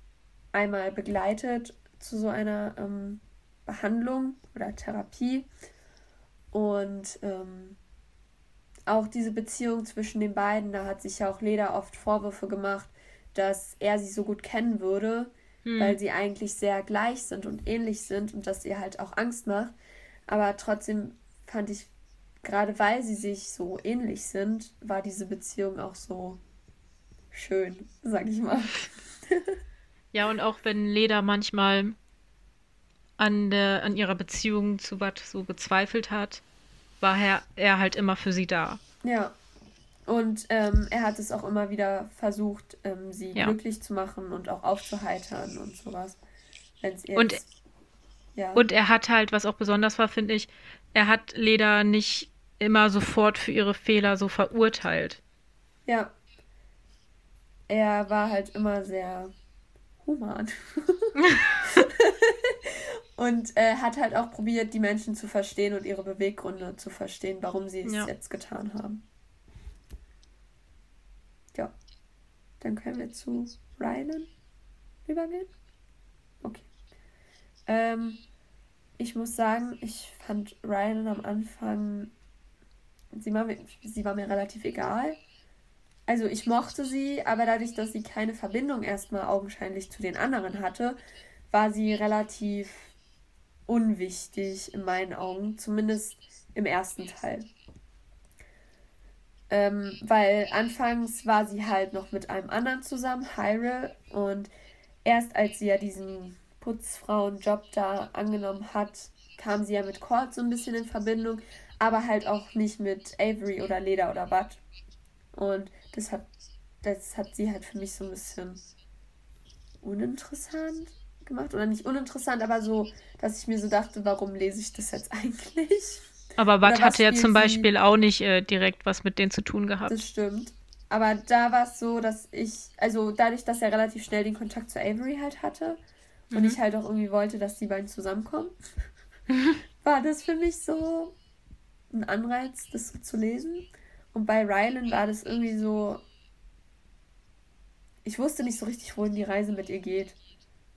einmal begleitet zu so einer ähm, Behandlung oder Therapie. Und ähm, auch diese Beziehung zwischen den beiden, da hat sich ja auch Leda oft Vorwürfe gemacht, dass er sie so gut kennen würde, hm. weil sie eigentlich sehr gleich sind und ähnlich sind und dass ihr halt auch Angst macht. Aber trotzdem fand ich, gerade weil sie sich so ähnlich sind, war diese Beziehung auch so schön, sag ich mal. ja, und auch wenn Leda manchmal an, der, an ihrer Beziehung zu Watt so gezweifelt hat, war er, er halt immer für sie da. Ja. Und ähm, er hat es auch immer wieder versucht, ähm, sie ja. glücklich zu machen und auch aufzuheitern und sowas. Wenn's jetzt, und, ja. und er hat halt, was auch besonders war, finde ich, er hat Leda nicht immer sofort für ihre Fehler so verurteilt. Ja. Er war halt immer sehr human. und äh, hat halt auch probiert, die Menschen zu verstehen und ihre Beweggründe zu verstehen, warum sie es ja. jetzt getan haben. Ja. Dann können wir zu Rylan übergehen. Okay. Ähm, ich muss sagen, ich fand Rylan am Anfang, sie war, mir, sie war mir relativ egal. Also ich mochte sie, aber dadurch, dass sie keine Verbindung erstmal augenscheinlich zu den anderen hatte, war sie relativ unwichtig in meinen Augen, zumindest im ersten Teil. Ähm, weil anfangs war sie halt noch mit einem anderen zusammen, Hyrule, und erst als sie ja diesen Putzfrauenjob da angenommen hat, kam sie ja mit Cord so ein bisschen in Verbindung, aber halt auch nicht mit Avery oder Leder oder Watt. Und das hat, das hat sie halt für mich so ein bisschen uninteressant gemacht. Oder nicht uninteressant, aber so, dass ich mir so dachte, warum lese ich das jetzt eigentlich? Aber Watt hatte ja zum Beispiel auch nicht äh, direkt was mit denen zu tun gehabt. Das stimmt. Aber da war es so, dass ich, also dadurch, dass er relativ schnell den Kontakt zu Avery halt hatte mhm. und ich halt auch irgendwie wollte, dass die beiden zusammenkommen, war das für mich so ein Anreiz, das zu lesen. Und bei Rylan war das irgendwie so. Ich wusste nicht so richtig, wohin die Reise mit ihr geht.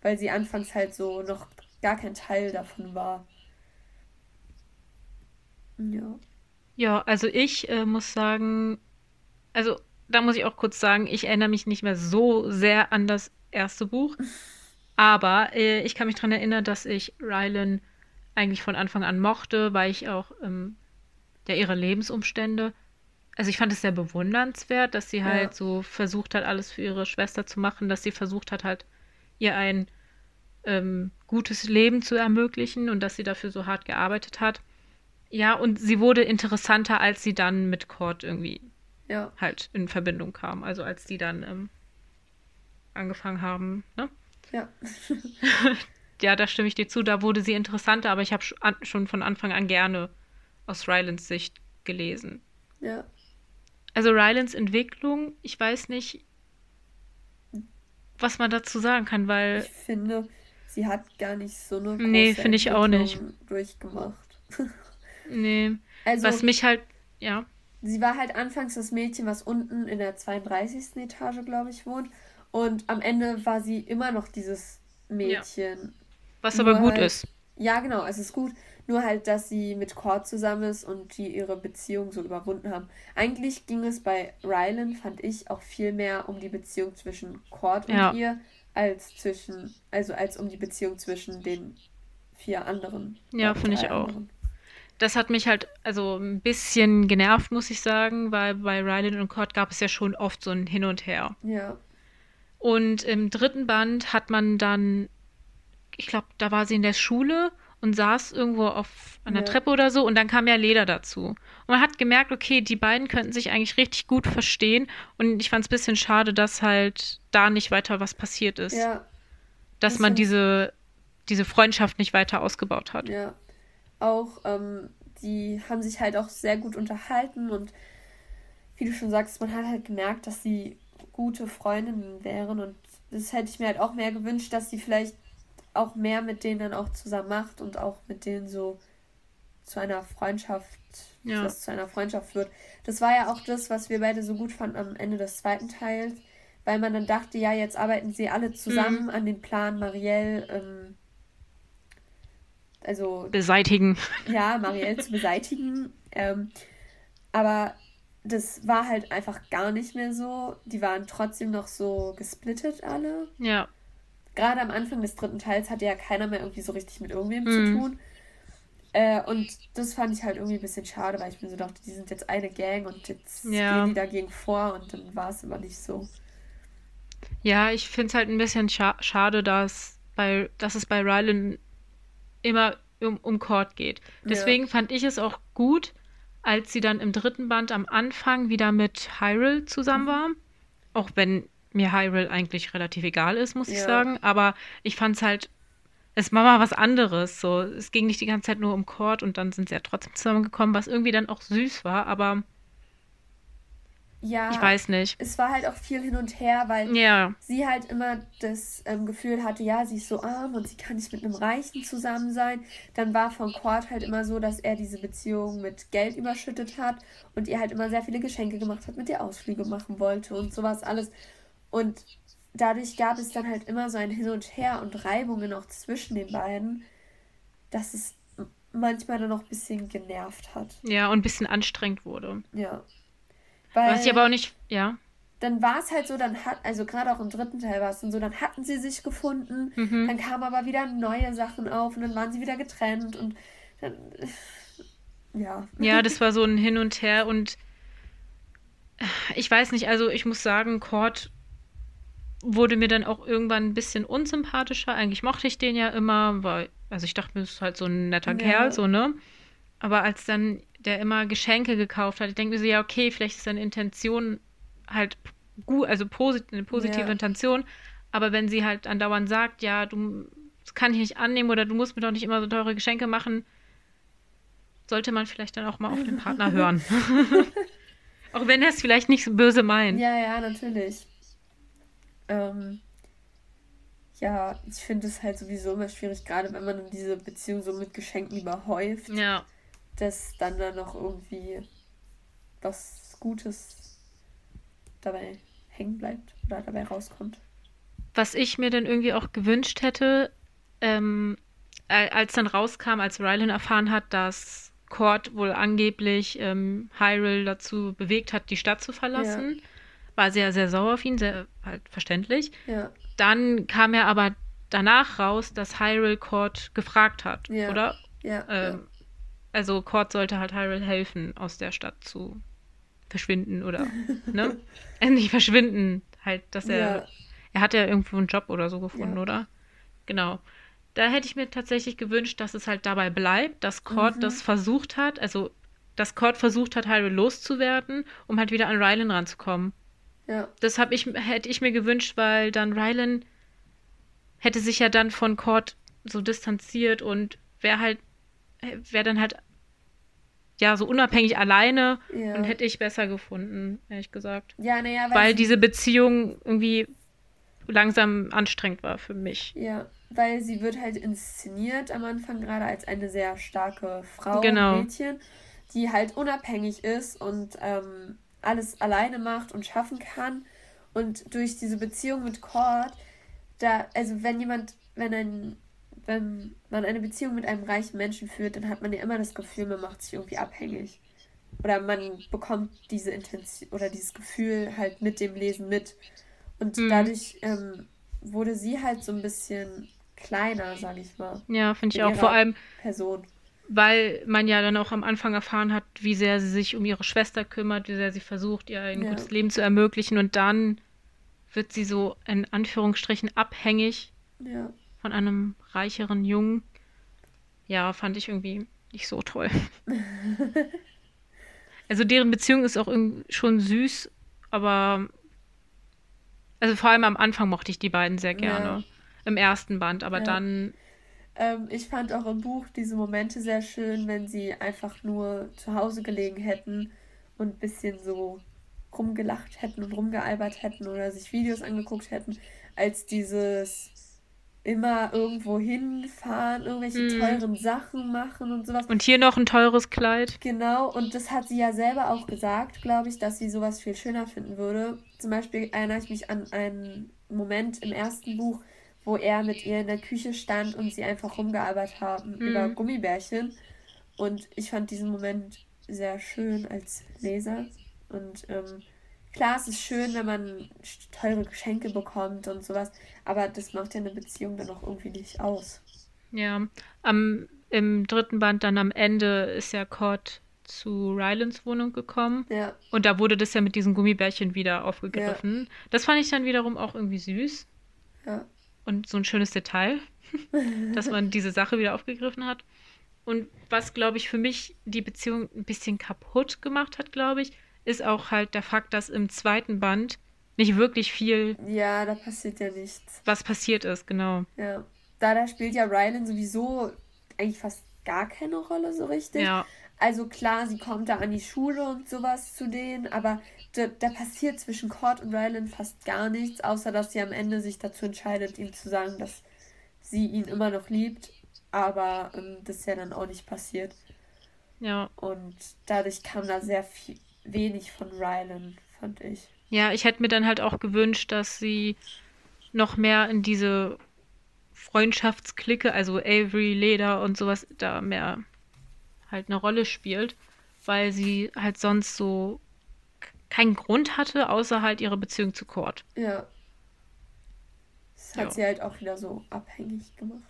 Weil sie anfangs halt so noch gar kein Teil davon war. Ja. Ja, also ich äh, muss sagen, also da muss ich auch kurz sagen, ich erinnere mich nicht mehr so sehr an das erste Buch. Aber äh, ich kann mich daran erinnern, dass ich Rylan eigentlich von Anfang an mochte, weil ich auch ähm, ja, ihre Lebensumstände also ich fand es sehr bewundernswert, dass sie halt ja. so versucht hat, alles für ihre Schwester zu machen, dass sie versucht hat, halt ihr ein ähm, gutes Leben zu ermöglichen und dass sie dafür so hart gearbeitet hat. Ja, und sie wurde interessanter, als sie dann mit Cord irgendwie ja. halt in Verbindung kam. Also als die dann ähm, angefangen haben, ne? Ja. ja, da stimme ich dir zu. Da wurde sie interessanter, aber ich habe schon von Anfang an gerne aus Rylands Sicht gelesen. Ja. Also Rylands Entwicklung, ich weiß nicht, was man dazu sagen kann, weil. Ich finde, sie hat gar nicht so eine große Nee, finde ich auch nicht. durchgemacht. nee. Also, was mich halt, ja. Sie war halt anfangs das Mädchen, was unten in der 32. Etage, glaube ich, wohnt. Und am Ende war sie immer noch dieses Mädchen. Ja. Was aber gut halt, ist. Ja, genau, es ist gut. Nur halt, dass sie mit Cord zusammen ist und die ihre Beziehung so überwunden haben. Eigentlich ging es bei Rylan, fand ich, auch viel mehr um die Beziehung zwischen Cord und ja. ihr, als zwischen, also als um die Beziehung zwischen den vier anderen. Ja, finde ich auch. Das hat mich halt also ein bisschen genervt, muss ich sagen, weil bei Rylan und Cord gab es ja schon oft so ein Hin und Her. Ja. Und im dritten Band hat man dann, ich glaube, da war sie in der Schule und saß irgendwo auf einer ja. Treppe oder so und dann kam ja Leder dazu. Und man hat gemerkt, okay, die beiden könnten sich eigentlich richtig gut verstehen und ich fand es ein bisschen schade, dass halt da nicht weiter was passiert ist. Ja. Dass das man diese, diese Freundschaft nicht weiter ausgebaut hat. Ja. Auch, ähm, die haben sich halt auch sehr gut unterhalten und wie du schon sagst, man hat halt gemerkt, dass sie gute Freundinnen wären und das hätte ich mir halt auch mehr gewünscht, dass sie vielleicht auch mehr mit denen dann auch zusammen macht und auch mit denen so zu einer Freundschaft, ja. dass zu einer Freundschaft wird. Das war ja auch das, was wir beide so gut fanden am Ende des zweiten Teils, weil man dann dachte, ja, jetzt arbeiten sie alle zusammen mhm. an den Plan, Marielle, ähm, also beseitigen. Ja, Marielle zu beseitigen. Ähm, aber das war halt einfach gar nicht mehr so. Die waren trotzdem noch so gesplittet alle. Ja gerade am Anfang des dritten Teils hatte ja keiner mehr irgendwie so richtig mit irgendwem mhm. zu tun. Äh, und das fand ich halt irgendwie ein bisschen schade, weil ich mir so dachte, die sind jetzt eine Gang und jetzt ja. gehen die dagegen vor und dann war es immer nicht so. Ja, ich finde es halt ein bisschen scha schade, dass, bei, dass es bei Rylan immer um, um Cord geht. Deswegen ja. fand ich es auch gut, als sie dann im dritten Band am Anfang wieder mit Hyrule zusammen mhm. war. Auch wenn mir Hyrule eigentlich relativ egal ist, muss ja. ich sagen. Aber ich fand es halt es war mal was anderes. So, es ging nicht die ganze Zeit nur um Cord und dann sind sie ja trotzdem zusammengekommen, was irgendwie dann auch süß war, aber ja, ich weiß nicht. es war halt auch viel hin und her, weil Ja, sie halt immer das ähm, Gefühl hatte, ja, sie ist so arm und sie kann nicht mit einem Reichen zusammen sein. Dann war von Cord halt immer so, dass er diese Beziehung mit Geld überschüttet hat und ihr halt immer sehr viele Geschenke gemacht hat, mit ihr Ausflüge machen wollte und sowas alles. Und dadurch gab es dann halt immer so ein Hin und Her und Reibungen auch zwischen den beiden, dass es manchmal dann auch ein bisschen genervt hat. ja, und ein bisschen anstrengend wurde. Ja. Was ich Weil aber auch nicht, ja. dann war es halt so, dann hat, also gerade auch im dritten Teil war es dann so, dann hatten sie sich gefunden, Mhm. dann kamen aber wieder neue Sachen auf und dann waren sie wieder getrennt und dann, ja. Ja, das war so ein Hin und Her und ich weiß nicht, also ich muss sagen, Cord wurde mir dann auch irgendwann ein bisschen unsympathischer. Eigentlich mochte ich den ja immer, weil, also ich dachte mir, ist halt so ein netter Ja. Kerl, so, ne? Aber als dann der immer Geschenke gekauft hat, ich denke mir so, ja, okay, vielleicht ist seine Intention halt gut, also posit eine positive Ja. Intention, aber wenn sie halt andauernd sagt, ja, du, das kann ich nicht annehmen oder du musst mir doch nicht immer so teure Geschenke machen, sollte man vielleicht dann auch mal auf den Partner hören. auch wenn er es vielleicht nicht so böse meint. Ja, ja, natürlich. Ähm, ja, ich finde es halt sowieso immer schwierig, gerade wenn man diese Beziehung so mit Geschenken überhäuft, Ja. Dass dann da noch irgendwie was Gutes dabei hängen bleibt oder dabei rauskommt. Was ich mir dann irgendwie auch gewünscht hätte, ähm, als dann rauskam, als Rylan erfahren hat, dass Cord wohl angeblich ähm, Hyrule dazu bewegt hat, die Stadt zu verlassen, war sehr, sehr sauer auf ihn, sehr halt verständlich. Ja, Dann kam ja aber danach raus, dass Hyrule Cord gefragt hat, Ja. oder? ja, Ähm, also Cord sollte halt Hyrule helfen, aus der Stadt zu verschwinden oder, ne? Äh, nicht verschwinden, halt, dass er Ja, er hat ja irgendwo einen Job oder so gefunden, Ja. oder? Genau. Da hätte ich mir tatsächlich gewünscht, dass es halt dabei bleibt, dass Cord Mhm. das versucht hat, also dass Cord versucht hat, Hyrule loszuwerden, um halt wieder an Rylan ranzukommen. ja, Das hab ich, hätte ich mir gewünscht, weil dann Rylan hätte sich ja dann von Cord so distanziert und wäre halt, wäre dann halt ja so unabhängig alleine ja. und hätte ich besser gefunden, ehrlich gesagt. Ja, naja, weil, Weil diese Beziehung irgendwie langsam anstrengend war für mich. ja, weil sie wird halt inszeniert am Anfang gerade als eine sehr starke Frau, Genau. Mädchen, die halt unabhängig ist und ähm, alles alleine macht und schaffen kann. Und durch diese Beziehung mit Cord, da, also wenn jemand, wenn ein, wenn man eine Beziehung mit einem reichen Menschen führt, dann hat man ja immer das Gefühl, man macht sich irgendwie abhängig. Oder man bekommt diese Intention oder dieses Gefühl halt mit dem Lesen mit. Und Mhm. dadurch ähm, wurde sie halt so ein bisschen kleiner, sag ich mal, Ja, finde ich auch. Vor allem, Person. weil man ja dann auch am Anfang erfahren hat, wie sehr sie sich um ihre Schwester kümmert, wie sehr sie versucht, ihr ein Ja. gutes Leben zu ermöglichen. Und dann wird sie so in Anführungsstrichen abhängig Ja. Von einem reicheren Jungen. Ja, fand ich irgendwie nicht so toll. also deren Beziehung ist auch schon süß, aber also vor allem am Anfang mochte ich die beiden sehr gerne. Ja. Im ersten Band, aber Ja. dann, Ähm, ich fand auch im Buch diese Momente sehr schön, wenn sie einfach nur zu Hause gelegen hätten und ein bisschen so rumgelacht hätten und rumgealbert hätten oder sich Videos angeguckt hätten, als dieses immer irgendwo hinfahren, irgendwelche Mhm. teuren Sachen machen und sowas. und hier noch ein teures Kleid. Genau, und das hat sie ja selber auch gesagt, glaube ich, dass sie sowas viel schöner finden würde. Zum Beispiel erinnere ich mich an einen Moment im ersten Buch, wo er mit ihr in der Küche stand und sie einfach rumgearbeitet haben Mhm. über Gummibärchen. Und ich fand diesen Moment sehr schön als Leser. Und ähm, klar, es ist schön, wenn man teure Geschenke bekommt und sowas, aber das macht ja eine Beziehung dann auch irgendwie nicht aus. Ja, am, im dritten Band dann am Ende ist ja Cord zu Rylans Wohnung gekommen. Ja, Und da wurde das ja mit diesen Gummibärchen wieder aufgegriffen. Das fand ich dann wiederum auch irgendwie süß ja, und so ein schönes Detail, dass man diese Sache wieder aufgegriffen hat. Und was, glaube ich, für mich die Beziehung ein bisschen kaputt gemacht hat, glaube ich, ist auch halt der Fakt, dass im zweiten Band nicht wirklich viel ja, da passiert ja nichts. was passiert ist, genau. Ja, da, da spielt ja Rylan sowieso eigentlich fast gar keine Rolle so richtig. Ja. Also klar, sie kommt da an die Schule und sowas zu denen, aber da, da passiert zwischen Cord und Rylan fast gar nichts, außer dass sie am Ende sich dazu entscheidet, ihm zu sagen, dass sie ihn immer noch liebt, aber ähm, das ist ja dann auch nicht passiert. Ja. Und dadurch kam da sehr viel, wenig von Rylan, fand ich. Ja, ich hätte mir dann halt auch gewünscht, dass sie noch mehr in diese Freundschaftsklicke, also Avery, Leder und sowas, da mehr halt eine Rolle spielt, weil sie halt sonst so keinen Grund hatte, außer halt ihre Beziehung zu Cord. Ja. Das hat ja. sie halt auch wieder so abhängig gemacht.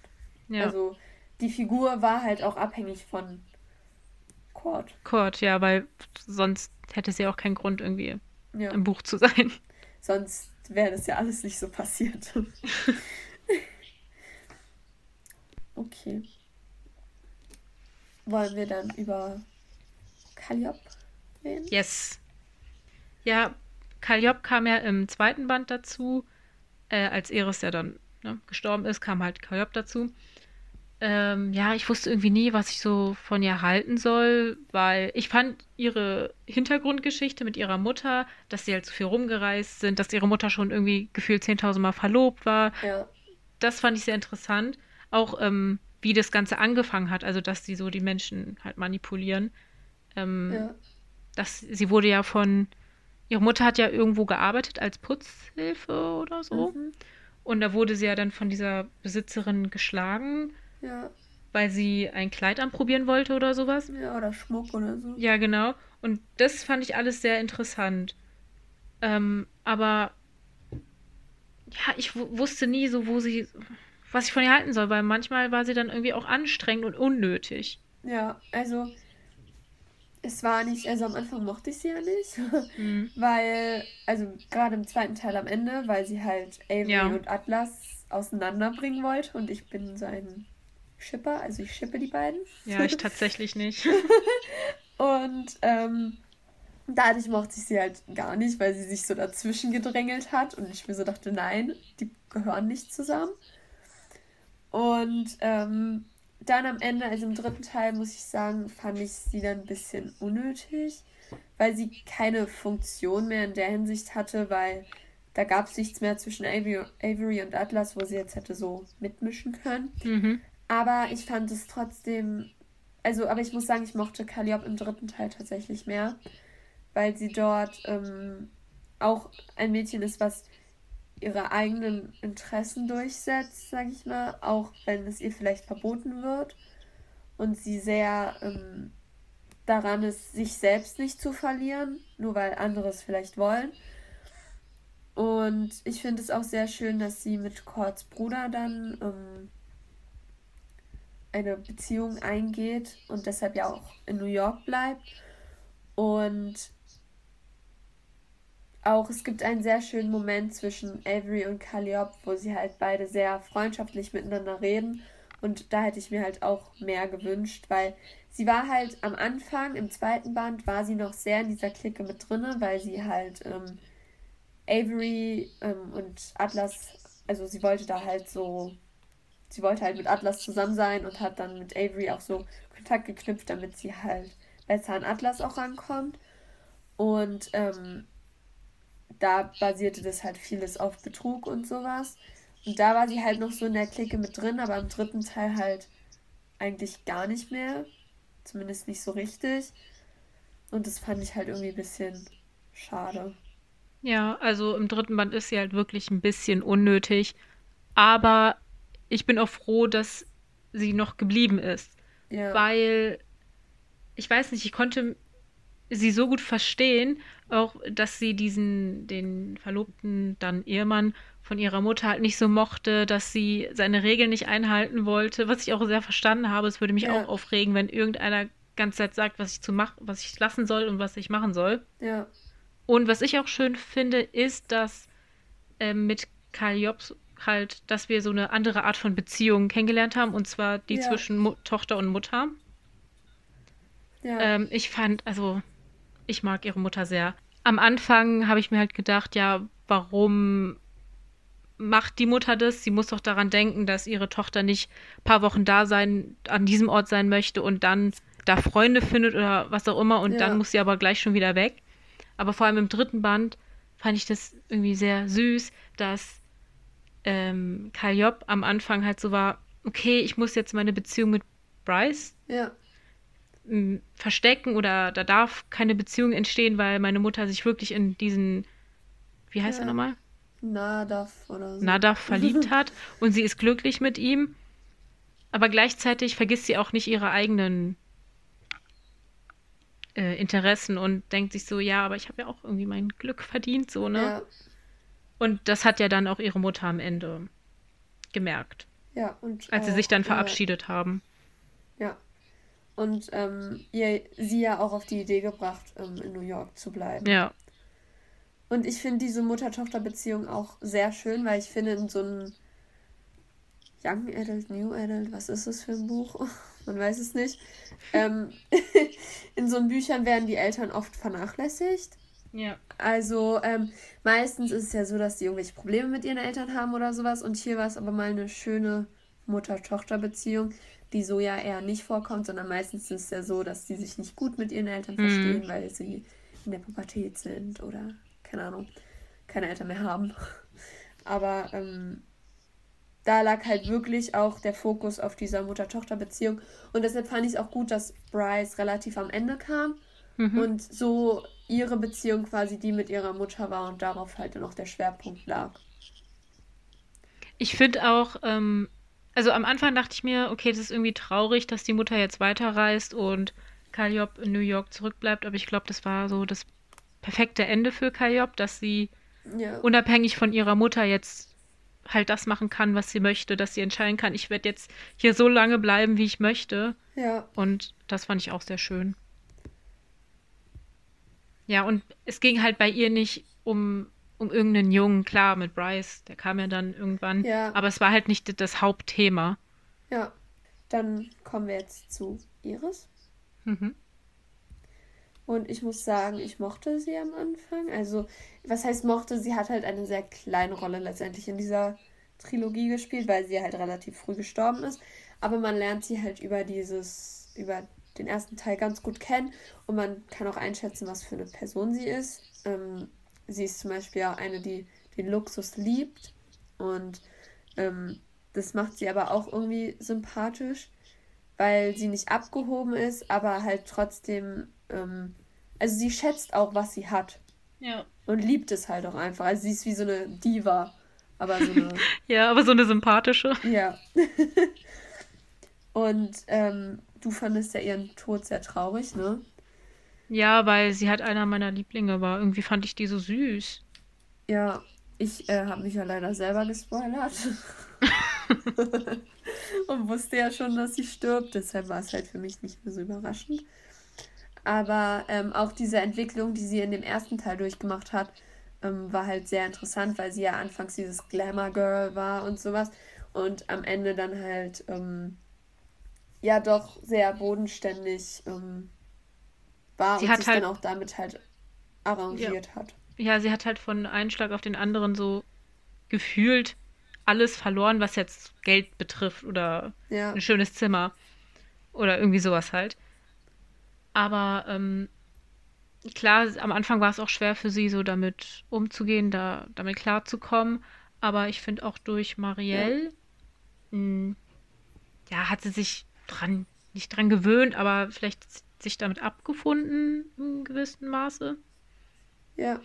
Ja. Also die Figur war halt auch abhängig von Cord. Cord, ja, weil sonst hätte sie auch keinen Grund irgendwie ja. im Buch zu sein. Sonst wäre das ja alles nicht so passiert. okay. Wollen wir dann über Calliope reden? Yes. Ja, Calliope kam ja im zweiten Band dazu. Äh, als Eris ja dann ne, gestorben ist, kam halt Calliope dazu. Ähm, ja, ich wusste irgendwie nie, was ich so von ihr halten soll, weil ich fand ihre Hintergrundgeschichte mit ihrer Mutter, dass sie halt so viel rumgereist sind, dass ihre Mutter schon irgendwie gefühlt 10.000 Mal verlobt war. Ja. Das fand ich sehr interessant. Auch ähm, wie das Ganze angefangen hat, also dass sie so die Menschen halt manipulieren. Ähm, ja. dass, sie wurde ja von, ihre Mutter hat ja irgendwo gearbeitet als Putzhilfe oder so. Mhm. Und da wurde sie ja dann von dieser Besitzerin geschlagen. Ja. Weil sie ein Kleid anprobieren wollte oder sowas. Ja, oder Schmuck oder so. Ja, genau. Und das fand ich alles sehr interessant. Ähm, aber ja, ich wusste nie so, wo sie, was ich von ihr halten soll, weil manchmal war sie dann irgendwie auch anstrengend und unnötig. Ja, also es war nicht, also am Anfang mochte ich sie ja nicht, mhm. weil, also gerade im zweiten Teil am Ende, weil sie halt Avery ja. und Atlas auseinanderbringen wollte und ich bin so ein Schipper, also ich schippe die beiden. Ja, ich tatsächlich nicht. und ähm, dadurch mochte ich sie halt gar nicht, weil sie sich so dazwischen gedrängelt hat und ich mir so dachte, nein, die gehören nicht zusammen. Und ähm, dann am Ende, also im dritten Teil, muss ich sagen, fand ich sie dann ein bisschen unnötig, weil sie keine Funktion mehr in der Hinsicht hatte, weil da gab es nichts mehr zwischen Avery, Avery, und Atlas, wo sie jetzt hätte so mitmischen können. Mhm. Aber ich fand es trotzdem, also, aber ich muss sagen, ich mochte Calliope im dritten Teil tatsächlich mehr, weil sie dort ähm, auch ein Mädchen ist, was ihre eigenen Interessen durchsetzt, sage ich mal, auch wenn es ihr vielleicht verboten wird und sie sehr ähm, daran ist, sich selbst nicht zu verlieren, nur weil andere es vielleicht wollen. Und ich finde es auch sehr schön, dass sie mit Cords Bruder dann ähm, eine Beziehung eingeht und deshalb ja auch in New York bleibt. Und auch es gibt einen sehr schönen Moment zwischen Avery und Calliope, wo sie halt beide sehr freundschaftlich miteinander reden. Und da hätte ich mir halt auch mehr gewünscht, weil sie war halt am Anfang, im zweiten Band, war sie noch sehr in dieser Clique mit drinne, weil sie halt ähm, Avery ähm, und Atlas, also sie wollte da halt so, sie wollte halt mit Atlas zusammen sein und hat dann mit Avery auch so Kontakt geknüpft, damit sie halt besser an Atlas auch rankommt. Und ähm, da basierte das halt vieles auf Betrug und sowas. Und da war sie halt noch so in der Clique mit drin, aber im dritten Teil halt eigentlich gar nicht mehr. Zumindest nicht so richtig. Und das fand ich halt irgendwie ein bisschen schade. Ja, also im dritten Band ist sie halt wirklich ein bisschen unnötig. Aber ich bin auch froh, dass sie noch geblieben ist. Ja. Weil, ich weiß nicht, ich konnte sie so gut verstehen, auch, dass sie diesen, den Verlobten, dann Ehemann von ihrer Mutter halt nicht so mochte, dass sie seine Regeln nicht einhalten wollte, was ich auch sehr verstanden habe. Es würde mich ja. auch aufregen, wenn irgendeiner ganz Zeit sagt, was ich zu machen, was ich lassen soll und was ich machen soll. Ja. Und was ich auch schön finde, ist, dass äh, mit Calliope halt, dass wir so eine andere Art von Beziehung kennengelernt haben, und zwar die ja. zwischen Mo Tochter und Mutter. Ja. Ähm, ich fand, also ich mag ihre Mutter sehr. Am Anfang habe ich mir halt gedacht, ja, warum macht die Mutter das? Sie muss doch daran denken, dass ihre Tochter nicht ein paar Wochen da sein, an diesem Ort sein möchte und dann da Freunde findet oder was auch immer und ja. dann muss sie aber gleich schon wieder weg. Aber vor allem im dritten Band fand ich das irgendwie sehr süß, dass ähm, Karl Job am Anfang halt so war, okay, ich muss jetzt meine Beziehung mit Bryce ja. verstecken oder da darf keine Beziehung entstehen, weil meine Mutter sich wirklich in diesen, wie heißt ja. er nochmal? Nadav oder so. Nadav verliebt hat und sie ist glücklich mit ihm. Aber gleichzeitig vergisst sie auch nicht ihre eigenen äh, Interessen und denkt sich so, ja, aber ich habe ja auch irgendwie mein Glück verdient, so, ne? Ja. Und das hat ja dann auch ihre Mutter am Ende gemerkt. Ja, und. Als sie sich dann verabschiedet äh, haben. Ja. Und ähm, ihr, sie ja auch auf die Idee gebracht, ähm, in New York zu bleiben. Ja. Und ich finde diese Mutter-Tochter-Beziehung auch sehr schön, weil ich finde, in so einem Young Adult, New Adult, was ist das für ein Buch? Man weiß es nicht. ähm, in so Büchern werden die Eltern oft vernachlässigt. Ja. Also ähm, meistens ist es ja so, dass die irgendwelche Probleme mit ihren Eltern haben oder sowas. Und hier war es aber mal eine schöne Mutter-Tochter-Beziehung, die so ja eher nicht vorkommt, sondern meistens ist es ja so, dass die sich nicht gut mit ihren Eltern mhm. verstehen, weil sie in der Pubertät sind oder keine Ahnung, keine Eltern mehr haben. Aber ähm, da lag halt wirklich auch der Fokus auf dieser Mutter-Tochter-Beziehung. Und deshalb fand ich es auch gut, dass Bryce relativ am Ende kam mhm. und so ihre Beziehung quasi die mit ihrer Mutter war und darauf halt dann auch der Schwerpunkt lag. Ich finde auch, ähm, also am Anfang dachte ich mir, okay, das ist irgendwie traurig, dass die Mutter jetzt weiterreist und Kalliob in New York zurückbleibt, aber ich glaube, das war so das perfekte Ende für Kalliob, dass sie ja. unabhängig von ihrer Mutter jetzt halt das machen kann, was sie möchte, dass sie entscheiden kann, ich werde jetzt hier so lange bleiben, wie ich möchte. Ja. Und das fand ich auch sehr schön. Ja, und es ging halt bei ihr nicht um, um irgendeinen Jungen, klar, mit Bryce, der kam ja dann irgendwann. Ja. Aber es war halt nicht das Hauptthema. Ja. Dann kommen wir jetzt zu Iris. Mhm. Und ich muss sagen, ich mochte sie am Anfang. Also, was heißt mochte? Sie hat halt eine sehr kleine Rolle letztendlich in dieser Trilogie gespielt, weil sie halt relativ früh gestorben ist. Aber man lernt sie halt über dieses, über den ersten Teil ganz gut kennen und man kann auch einschätzen, was für eine Person sie ist. Ähm, sie ist zum Beispiel auch eine, die den Luxus liebt und ähm, das macht sie aber auch irgendwie sympathisch, weil sie nicht abgehoben ist, aber halt trotzdem, ähm, also sie schätzt auch, was sie hat. Ja. Und liebt es halt auch einfach. Also sie ist wie so eine Diva, aber so eine. ja, aber so eine sympathische. Ja. und ähm, du fandest ja ihren Tod sehr traurig, ne? Ja, weil sie halt einer meiner Lieblinge war. Irgendwie fand ich die so süß. Ja, ich äh, habe mich ja leider selber gespoilert. Und wusste ja schon, dass sie stirbt. Deshalb war es halt für mich nicht mehr so überraschend. Aber ähm, auch diese Entwicklung, die sie in dem ersten Teil durchgemacht hat, ähm, war halt sehr interessant, weil sie ja anfangs dieses Glamour Girl war und sowas. Und am Ende dann halt ähm, ja doch sehr bodenständig ähm, war sie und sich halt, dann auch damit halt arrangiert ja. hat. Ja, sie hat halt von einem Schlag auf den anderen so gefühlt alles verloren, was jetzt Geld betrifft oder ja. ein schönes Zimmer oder irgendwie sowas halt. Aber ähm, klar, am Anfang war es auch schwer für sie, so damit umzugehen, da damit klarzukommen. Aber ich finde auch durch Marielle, ja. Mh, hm, ja, hat sie sich dran, nicht dran gewöhnt, aber vielleicht sich damit abgefunden in gewissem Maße. Ja.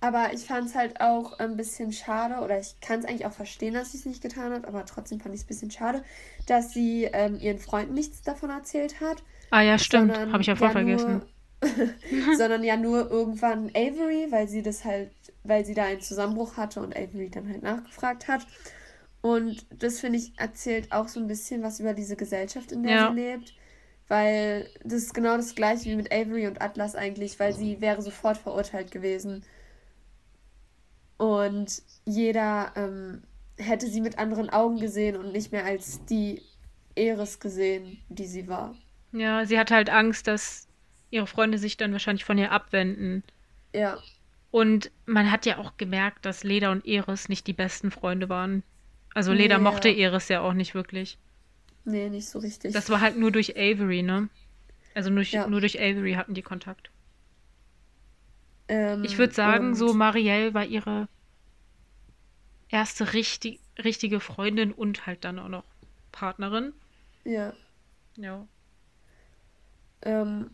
Aber ich fand es halt auch ein bisschen schade, oder ich kann es eigentlich auch verstehen, dass sie es nicht getan hat, aber trotzdem fand ich es ein bisschen schade, dass sie ähm, ihren Freunden nichts davon erzählt hat. Ah ja, stimmt. Habe ich ja voll ja vergessen. Nur, sondern ja nur irgendwann Avery, weil sie das halt, weil sie da einen Zusammenbruch hatte und Avery dann halt nachgefragt hat. Und das, finde ich, erzählt auch so ein bisschen was über diese Gesellschaft, in der ja. sie lebt. Weil das ist genau das gleiche wie mit Avery und Atlas eigentlich, weil sie wäre sofort verurteilt gewesen. Und jeder ähm, hätte sie mit anderen Augen gesehen und nicht mehr als die Eris gesehen, die sie war. Ja, sie hatte halt Angst, dass ihre Freunde sich dann wahrscheinlich von ihr abwenden. Ja. Und man hat ja auch gemerkt, dass Leda und Eris nicht die besten Freunde waren. Also Leda Nee, mochte ja. Eris ja auch nicht wirklich. Nee, nicht so richtig. Das war halt nur durch Avery, ne? Also nur, Ja. nur durch Avery hatten die Kontakt. Ähm, Ich würde sagen, so Marielle war ihre erste richtig, richtige Freundin und halt dann auch noch Partnerin. Ja. Ja. Ähm,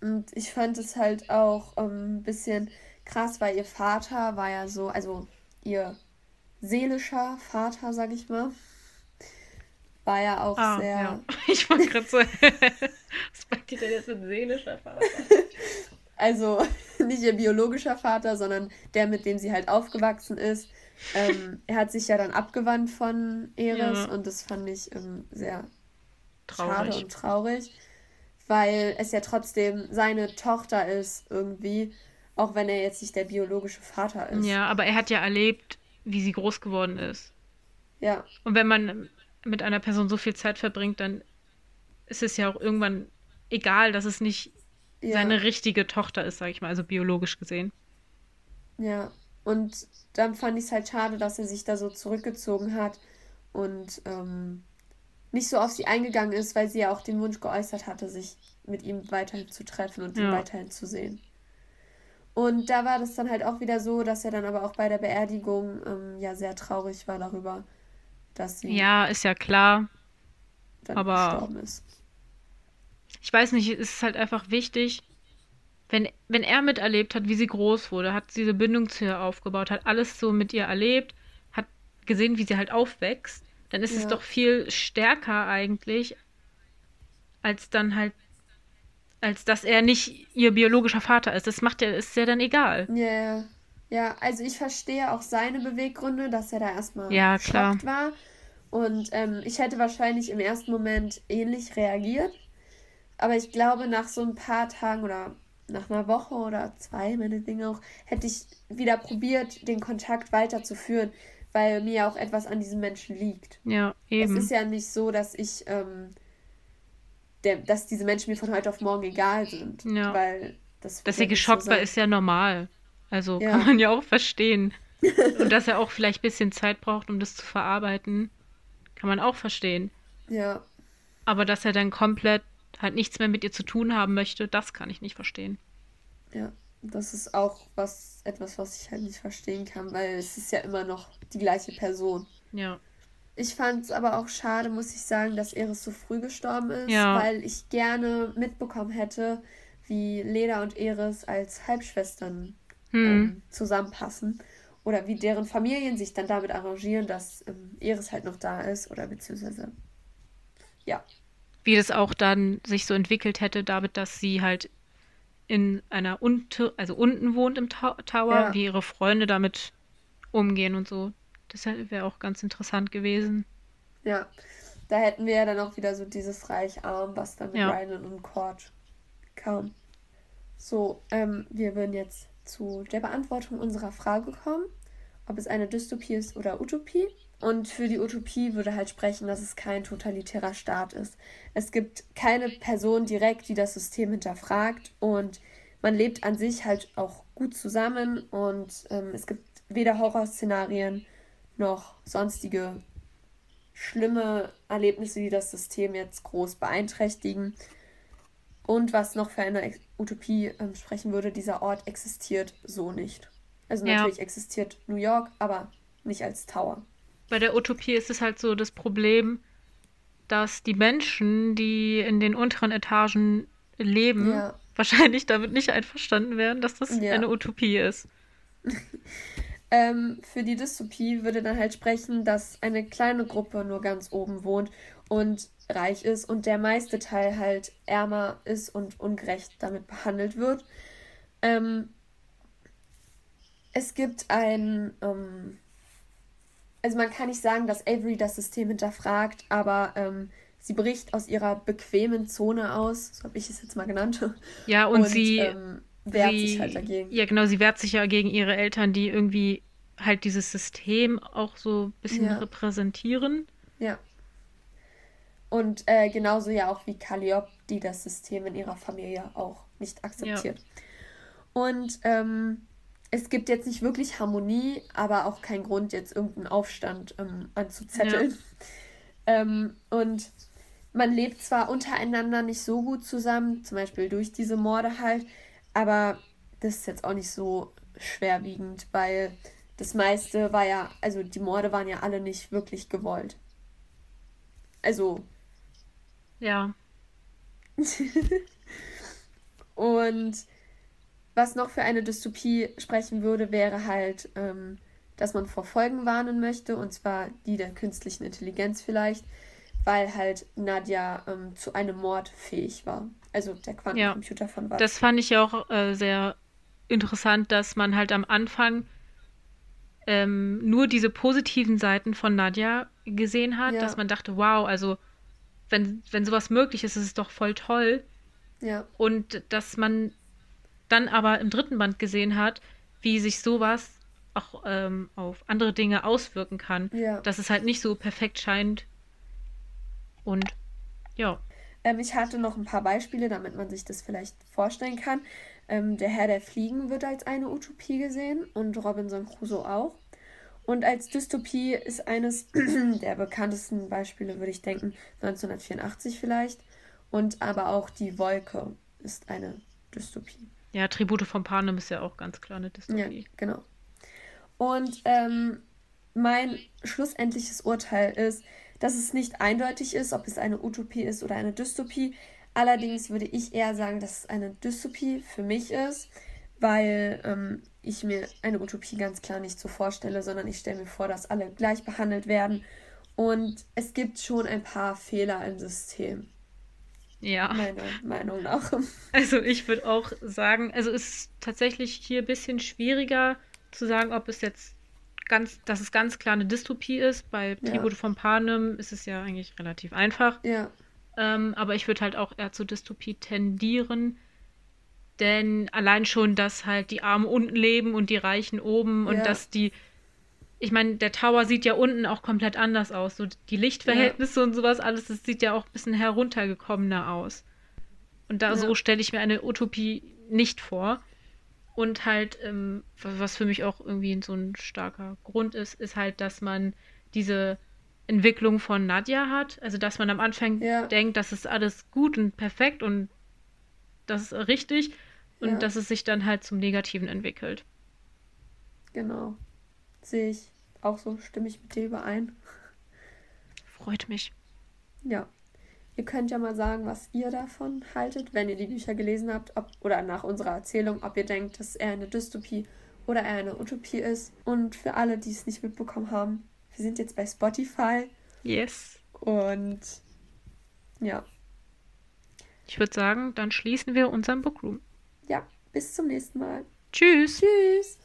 und ich fand es halt auch ähm, ein bisschen krass, weil ihr Vater war ja so, also ihr seelischer Vater, sag ich mal, war ja auch Ah, sehr, ja. Ich wollte gerade so. Was meint ihr denn jetzt mit seelischer Vater? also nicht ihr biologischer Vater, sondern der, mit dem sie halt aufgewachsen ist. Ähm, er hat sich ja dann abgewandt von Eris Ja. und das fand ich ähm, sehr schade Traurig. und traurig, weil es ja trotzdem seine Tochter ist irgendwie, auch wenn er jetzt nicht der biologische Vater ist. Ja, aber er hat ja erlebt, wie sie groß geworden ist. Ja, Und wenn man mit einer Person so viel Zeit verbringt, dann ist es ja auch irgendwann egal, dass es nicht ja, seine richtige Tochter ist, sag ich mal, also biologisch gesehen. ja. Und dann fand ich es halt schade, dass er sich da so zurückgezogen hat und ähm, nicht so auf sie eingegangen ist, weil sie ja auch den Wunsch geäußert hatte, sich mit ihm weiterhin zu treffen und ihn Ja. weiterhin zu sehen. Und da war das dann halt auch wieder so, dass er dann aber auch bei der Beerdigung ähm, ja sehr traurig war darüber, dass sie Ja, ist ja klar. aber- gestorben ist. Ich weiß nicht, es ist halt einfach wichtig, wenn, wenn er miterlebt hat, wie sie groß wurde, hat diese Bindung zu ihr aufgebaut, hat alles so mit ihr erlebt, hat gesehen, wie sie halt aufwächst, dann ist es Ja. doch viel stärker eigentlich, als dann halt, als dass er nicht ihr biologischer Vater ist. Das macht ja, ist ja dann egal. Ja, ja. Ja, also ich verstehe auch seine Beweggründe, dass er da erstmal Ja, klar. war. Und ähm, ich hätte wahrscheinlich im ersten Moment ähnlich reagiert. Aber ich glaube, nach so ein paar Tagen oder nach einer Woche oder zwei, meinetwegen auch, hätte ich wieder probiert, den Kontakt weiterzuführen, weil mir auch etwas an diesem Menschen liegt. Ja, Es eben. ist ja nicht so, dass ich, ähm, der, dass diese Menschen mir von heute auf morgen egal sind. Ja. Weil das Dass er nicht so geschockt war, ist ja normal. Also Ja. kann man ja auch verstehen. Und dass er auch vielleicht ein bisschen Zeit braucht, um das zu verarbeiten, kann man auch verstehen. Ja, Aber dass er dann komplett halt nichts mehr mit ihr zu tun haben möchte, das kann ich nicht verstehen. ja. Das ist auch was, etwas, was ich halt nicht verstehen kann, weil es ist ja immer noch die gleiche Person. Ja. Ich fand es aber auch schade, muss ich sagen, dass Eris so früh gestorben ist, Ja. weil ich gerne mitbekommen hätte, wie Leda und Eris als Halbschwestern Hm. ähm, zusammenpassen oder wie deren Familien sich dann damit arrangieren, dass ähm, Eris halt noch da ist oder beziehungsweise ja, Wie das auch dann sich so entwickelt hätte, damit, dass sie halt in einer unte, also unten wohnt im Ta Tower, Ja. wie ihre Freunde damit umgehen und so. Das wäre auch ganz interessant gewesen. ja. Da hätten wir ja dann auch wieder so dieses Reich Arm, was dann mit Ja. Ryan und Cord kam. So, ähm, wir würden jetzt zu der Beantwortung unserer Frage kommen, ob es eine Dystopie ist oder Utopie. Und für die Utopie würde halt sprechen, dass es kein totalitärer Staat ist. Es gibt keine Person direkt, die das System hinterfragt und man lebt an sich halt auch gut zusammen und ähm, es gibt weder Horrorszenarien noch sonstige schlimme Erlebnisse, die das System jetzt groß beeinträchtigen. Und was noch für eine Utopie ähm, sprechen würde, dieser Ort existiert so nicht. Also Ja. natürlich existiert New York, aber nicht als Tower. Bei der Utopie ist es halt so das Problem, dass die Menschen, die in den unteren Etagen leben, Ja. wahrscheinlich damit nicht einverstanden wären, dass das Ja. eine Utopie ist. Ähm, für die Dystopie würde dann halt sprechen, dass eine kleine Gruppe nur ganz oben wohnt und reich ist und der meiste Teil halt ärmer ist und ungerecht damit behandelt wird. Ähm, es gibt ein, ähm, also man kann nicht sagen, dass Avery das System hinterfragt, aber ähm, sie bricht aus ihrer bequemen Zone aus, so habe ich es jetzt mal genannt. Ja, und, sie, ähm, wehrt sie, sich halt dagegen. Ja, genau, sie wehrt sich ja gegen ihre Eltern, die irgendwie halt dieses System auch so ein bisschen Ja. repräsentieren. Ja. Und äh, genauso ja auch wie Calliope, die das System in ihrer Familie auch nicht akzeptiert. Und ähm, es gibt jetzt nicht wirklich Harmonie, aber auch kein Grund, jetzt irgendeinen Aufstand ähm, anzuzetteln. Ja. Ähm, und man lebt zwar untereinander nicht so gut zusammen, zum Beispiel durch diese Morde halt, aber das ist jetzt auch nicht so schwerwiegend, weil das meiste war ja, also die Morde waren ja alle nicht wirklich gewollt. Also. Ja. und was noch für eine Dystopie sprechen würde, wäre halt, ähm, dass man vor Folgen warnen möchte, und zwar die der künstlichen Intelligenz vielleicht, weil halt Nadja ähm, zu einem Mord fähig war. Also der Quantencomputer ja, von was. Das fand ich auch äh, sehr interessant, dass man halt am Anfang ähm, nur diese positiven Seiten von Nadja gesehen hat, ja. dass man dachte, wow, also wenn, wenn sowas möglich ist, ist es doch voll toll. Ja. Und dass man dann aber im dritten Band gesehen hat, wie sich sowas auch ähm, auf andere Dinge auswirken kann. Ja. Dass es halt nicht so perfekt scheint. Und ja. Ähm, ich hatte noch ein paar Beispiele, damit man sich das vielleicht vorstellen kann. Ähm, der Herr der Fliegen wird als eine Utopie gesehen und Robinson Crusoe auch. Und als Dystopie ist eines der bekanntesten Beispiele, würde ich denken, 1984 vielleicht. Und aber auch die Wolke ist eine Dystopie. Ja, Tribute von Panem ist ja auch ganz klar eine Dystopie. Ja, genau. Und ähm, mein schlussendliches Urteil ist, dass es nicht eindeutig ist, ob es eine Utopie ist oder eine Dystopie. Allerdings würde ich eher sagen, dass es eine Dystopie für mich ist, weil ähm, ich mir eine Utopie ganz klar nicht so vorstelle, sondern ich stelle mir vor, dass alle gleich behandelt werden. Und es gibt schon ein paar Fehler im System. Ja. Meiner Meinung nach. Also ich würde auch sagen, also es ist tatsächlich hier ein bisschen schwieriger zu sagen, ob es jetzt ganz, dass es ganz klar eine Dystopie ist. Bei ja. Tribute von Panem ist es ja eigentlich relativ einfach. Ja. Ähm, aber ich würde halt auch eher zur Dystopie tendieren. Denn allein schon, dass halt die Armen unten leben und die Reichen oben und dass die ich meine, der Tower sieht ja unten auch komplett anders aus. So die Lichtverhältnisse ja. und sowas, alles, das sieht ja auch ein bisschen heruntergekommener aus. Und da ja. so stelle ich mir eine Utopie nicht vor. Und halt, ähm, was für mich auch irgendwie so ein starker Grund ist, ist halt, dass man diese Entwicklung von Nadja hat. Also, dass man am Anfang ja. denkt, das ist alles gut und perfekt und das ist richtig. Und dass es sich dann halt zum Negativen entwickelt. Genau. Sehe ich auch so, stimme ich mit dir überein. Freut mich. Ja. Ihr könnt ja mal sagen, was ihr davon haltet, wenn ihr die Bücher gelesen habt, ob, oder nach unserer Erzählung, ob ihr denkt, dass er eine Dystopie oder eher eine Utopie ist. Und für alle, die es nicht mitbekommen haben, wir sind jetzt bei Spotify. Yes. Und ja. Ich würde sagen, dann schließen wir unseren Bookroom. Ja, bis zum nächsten Mal. Tschüss. Tschüss.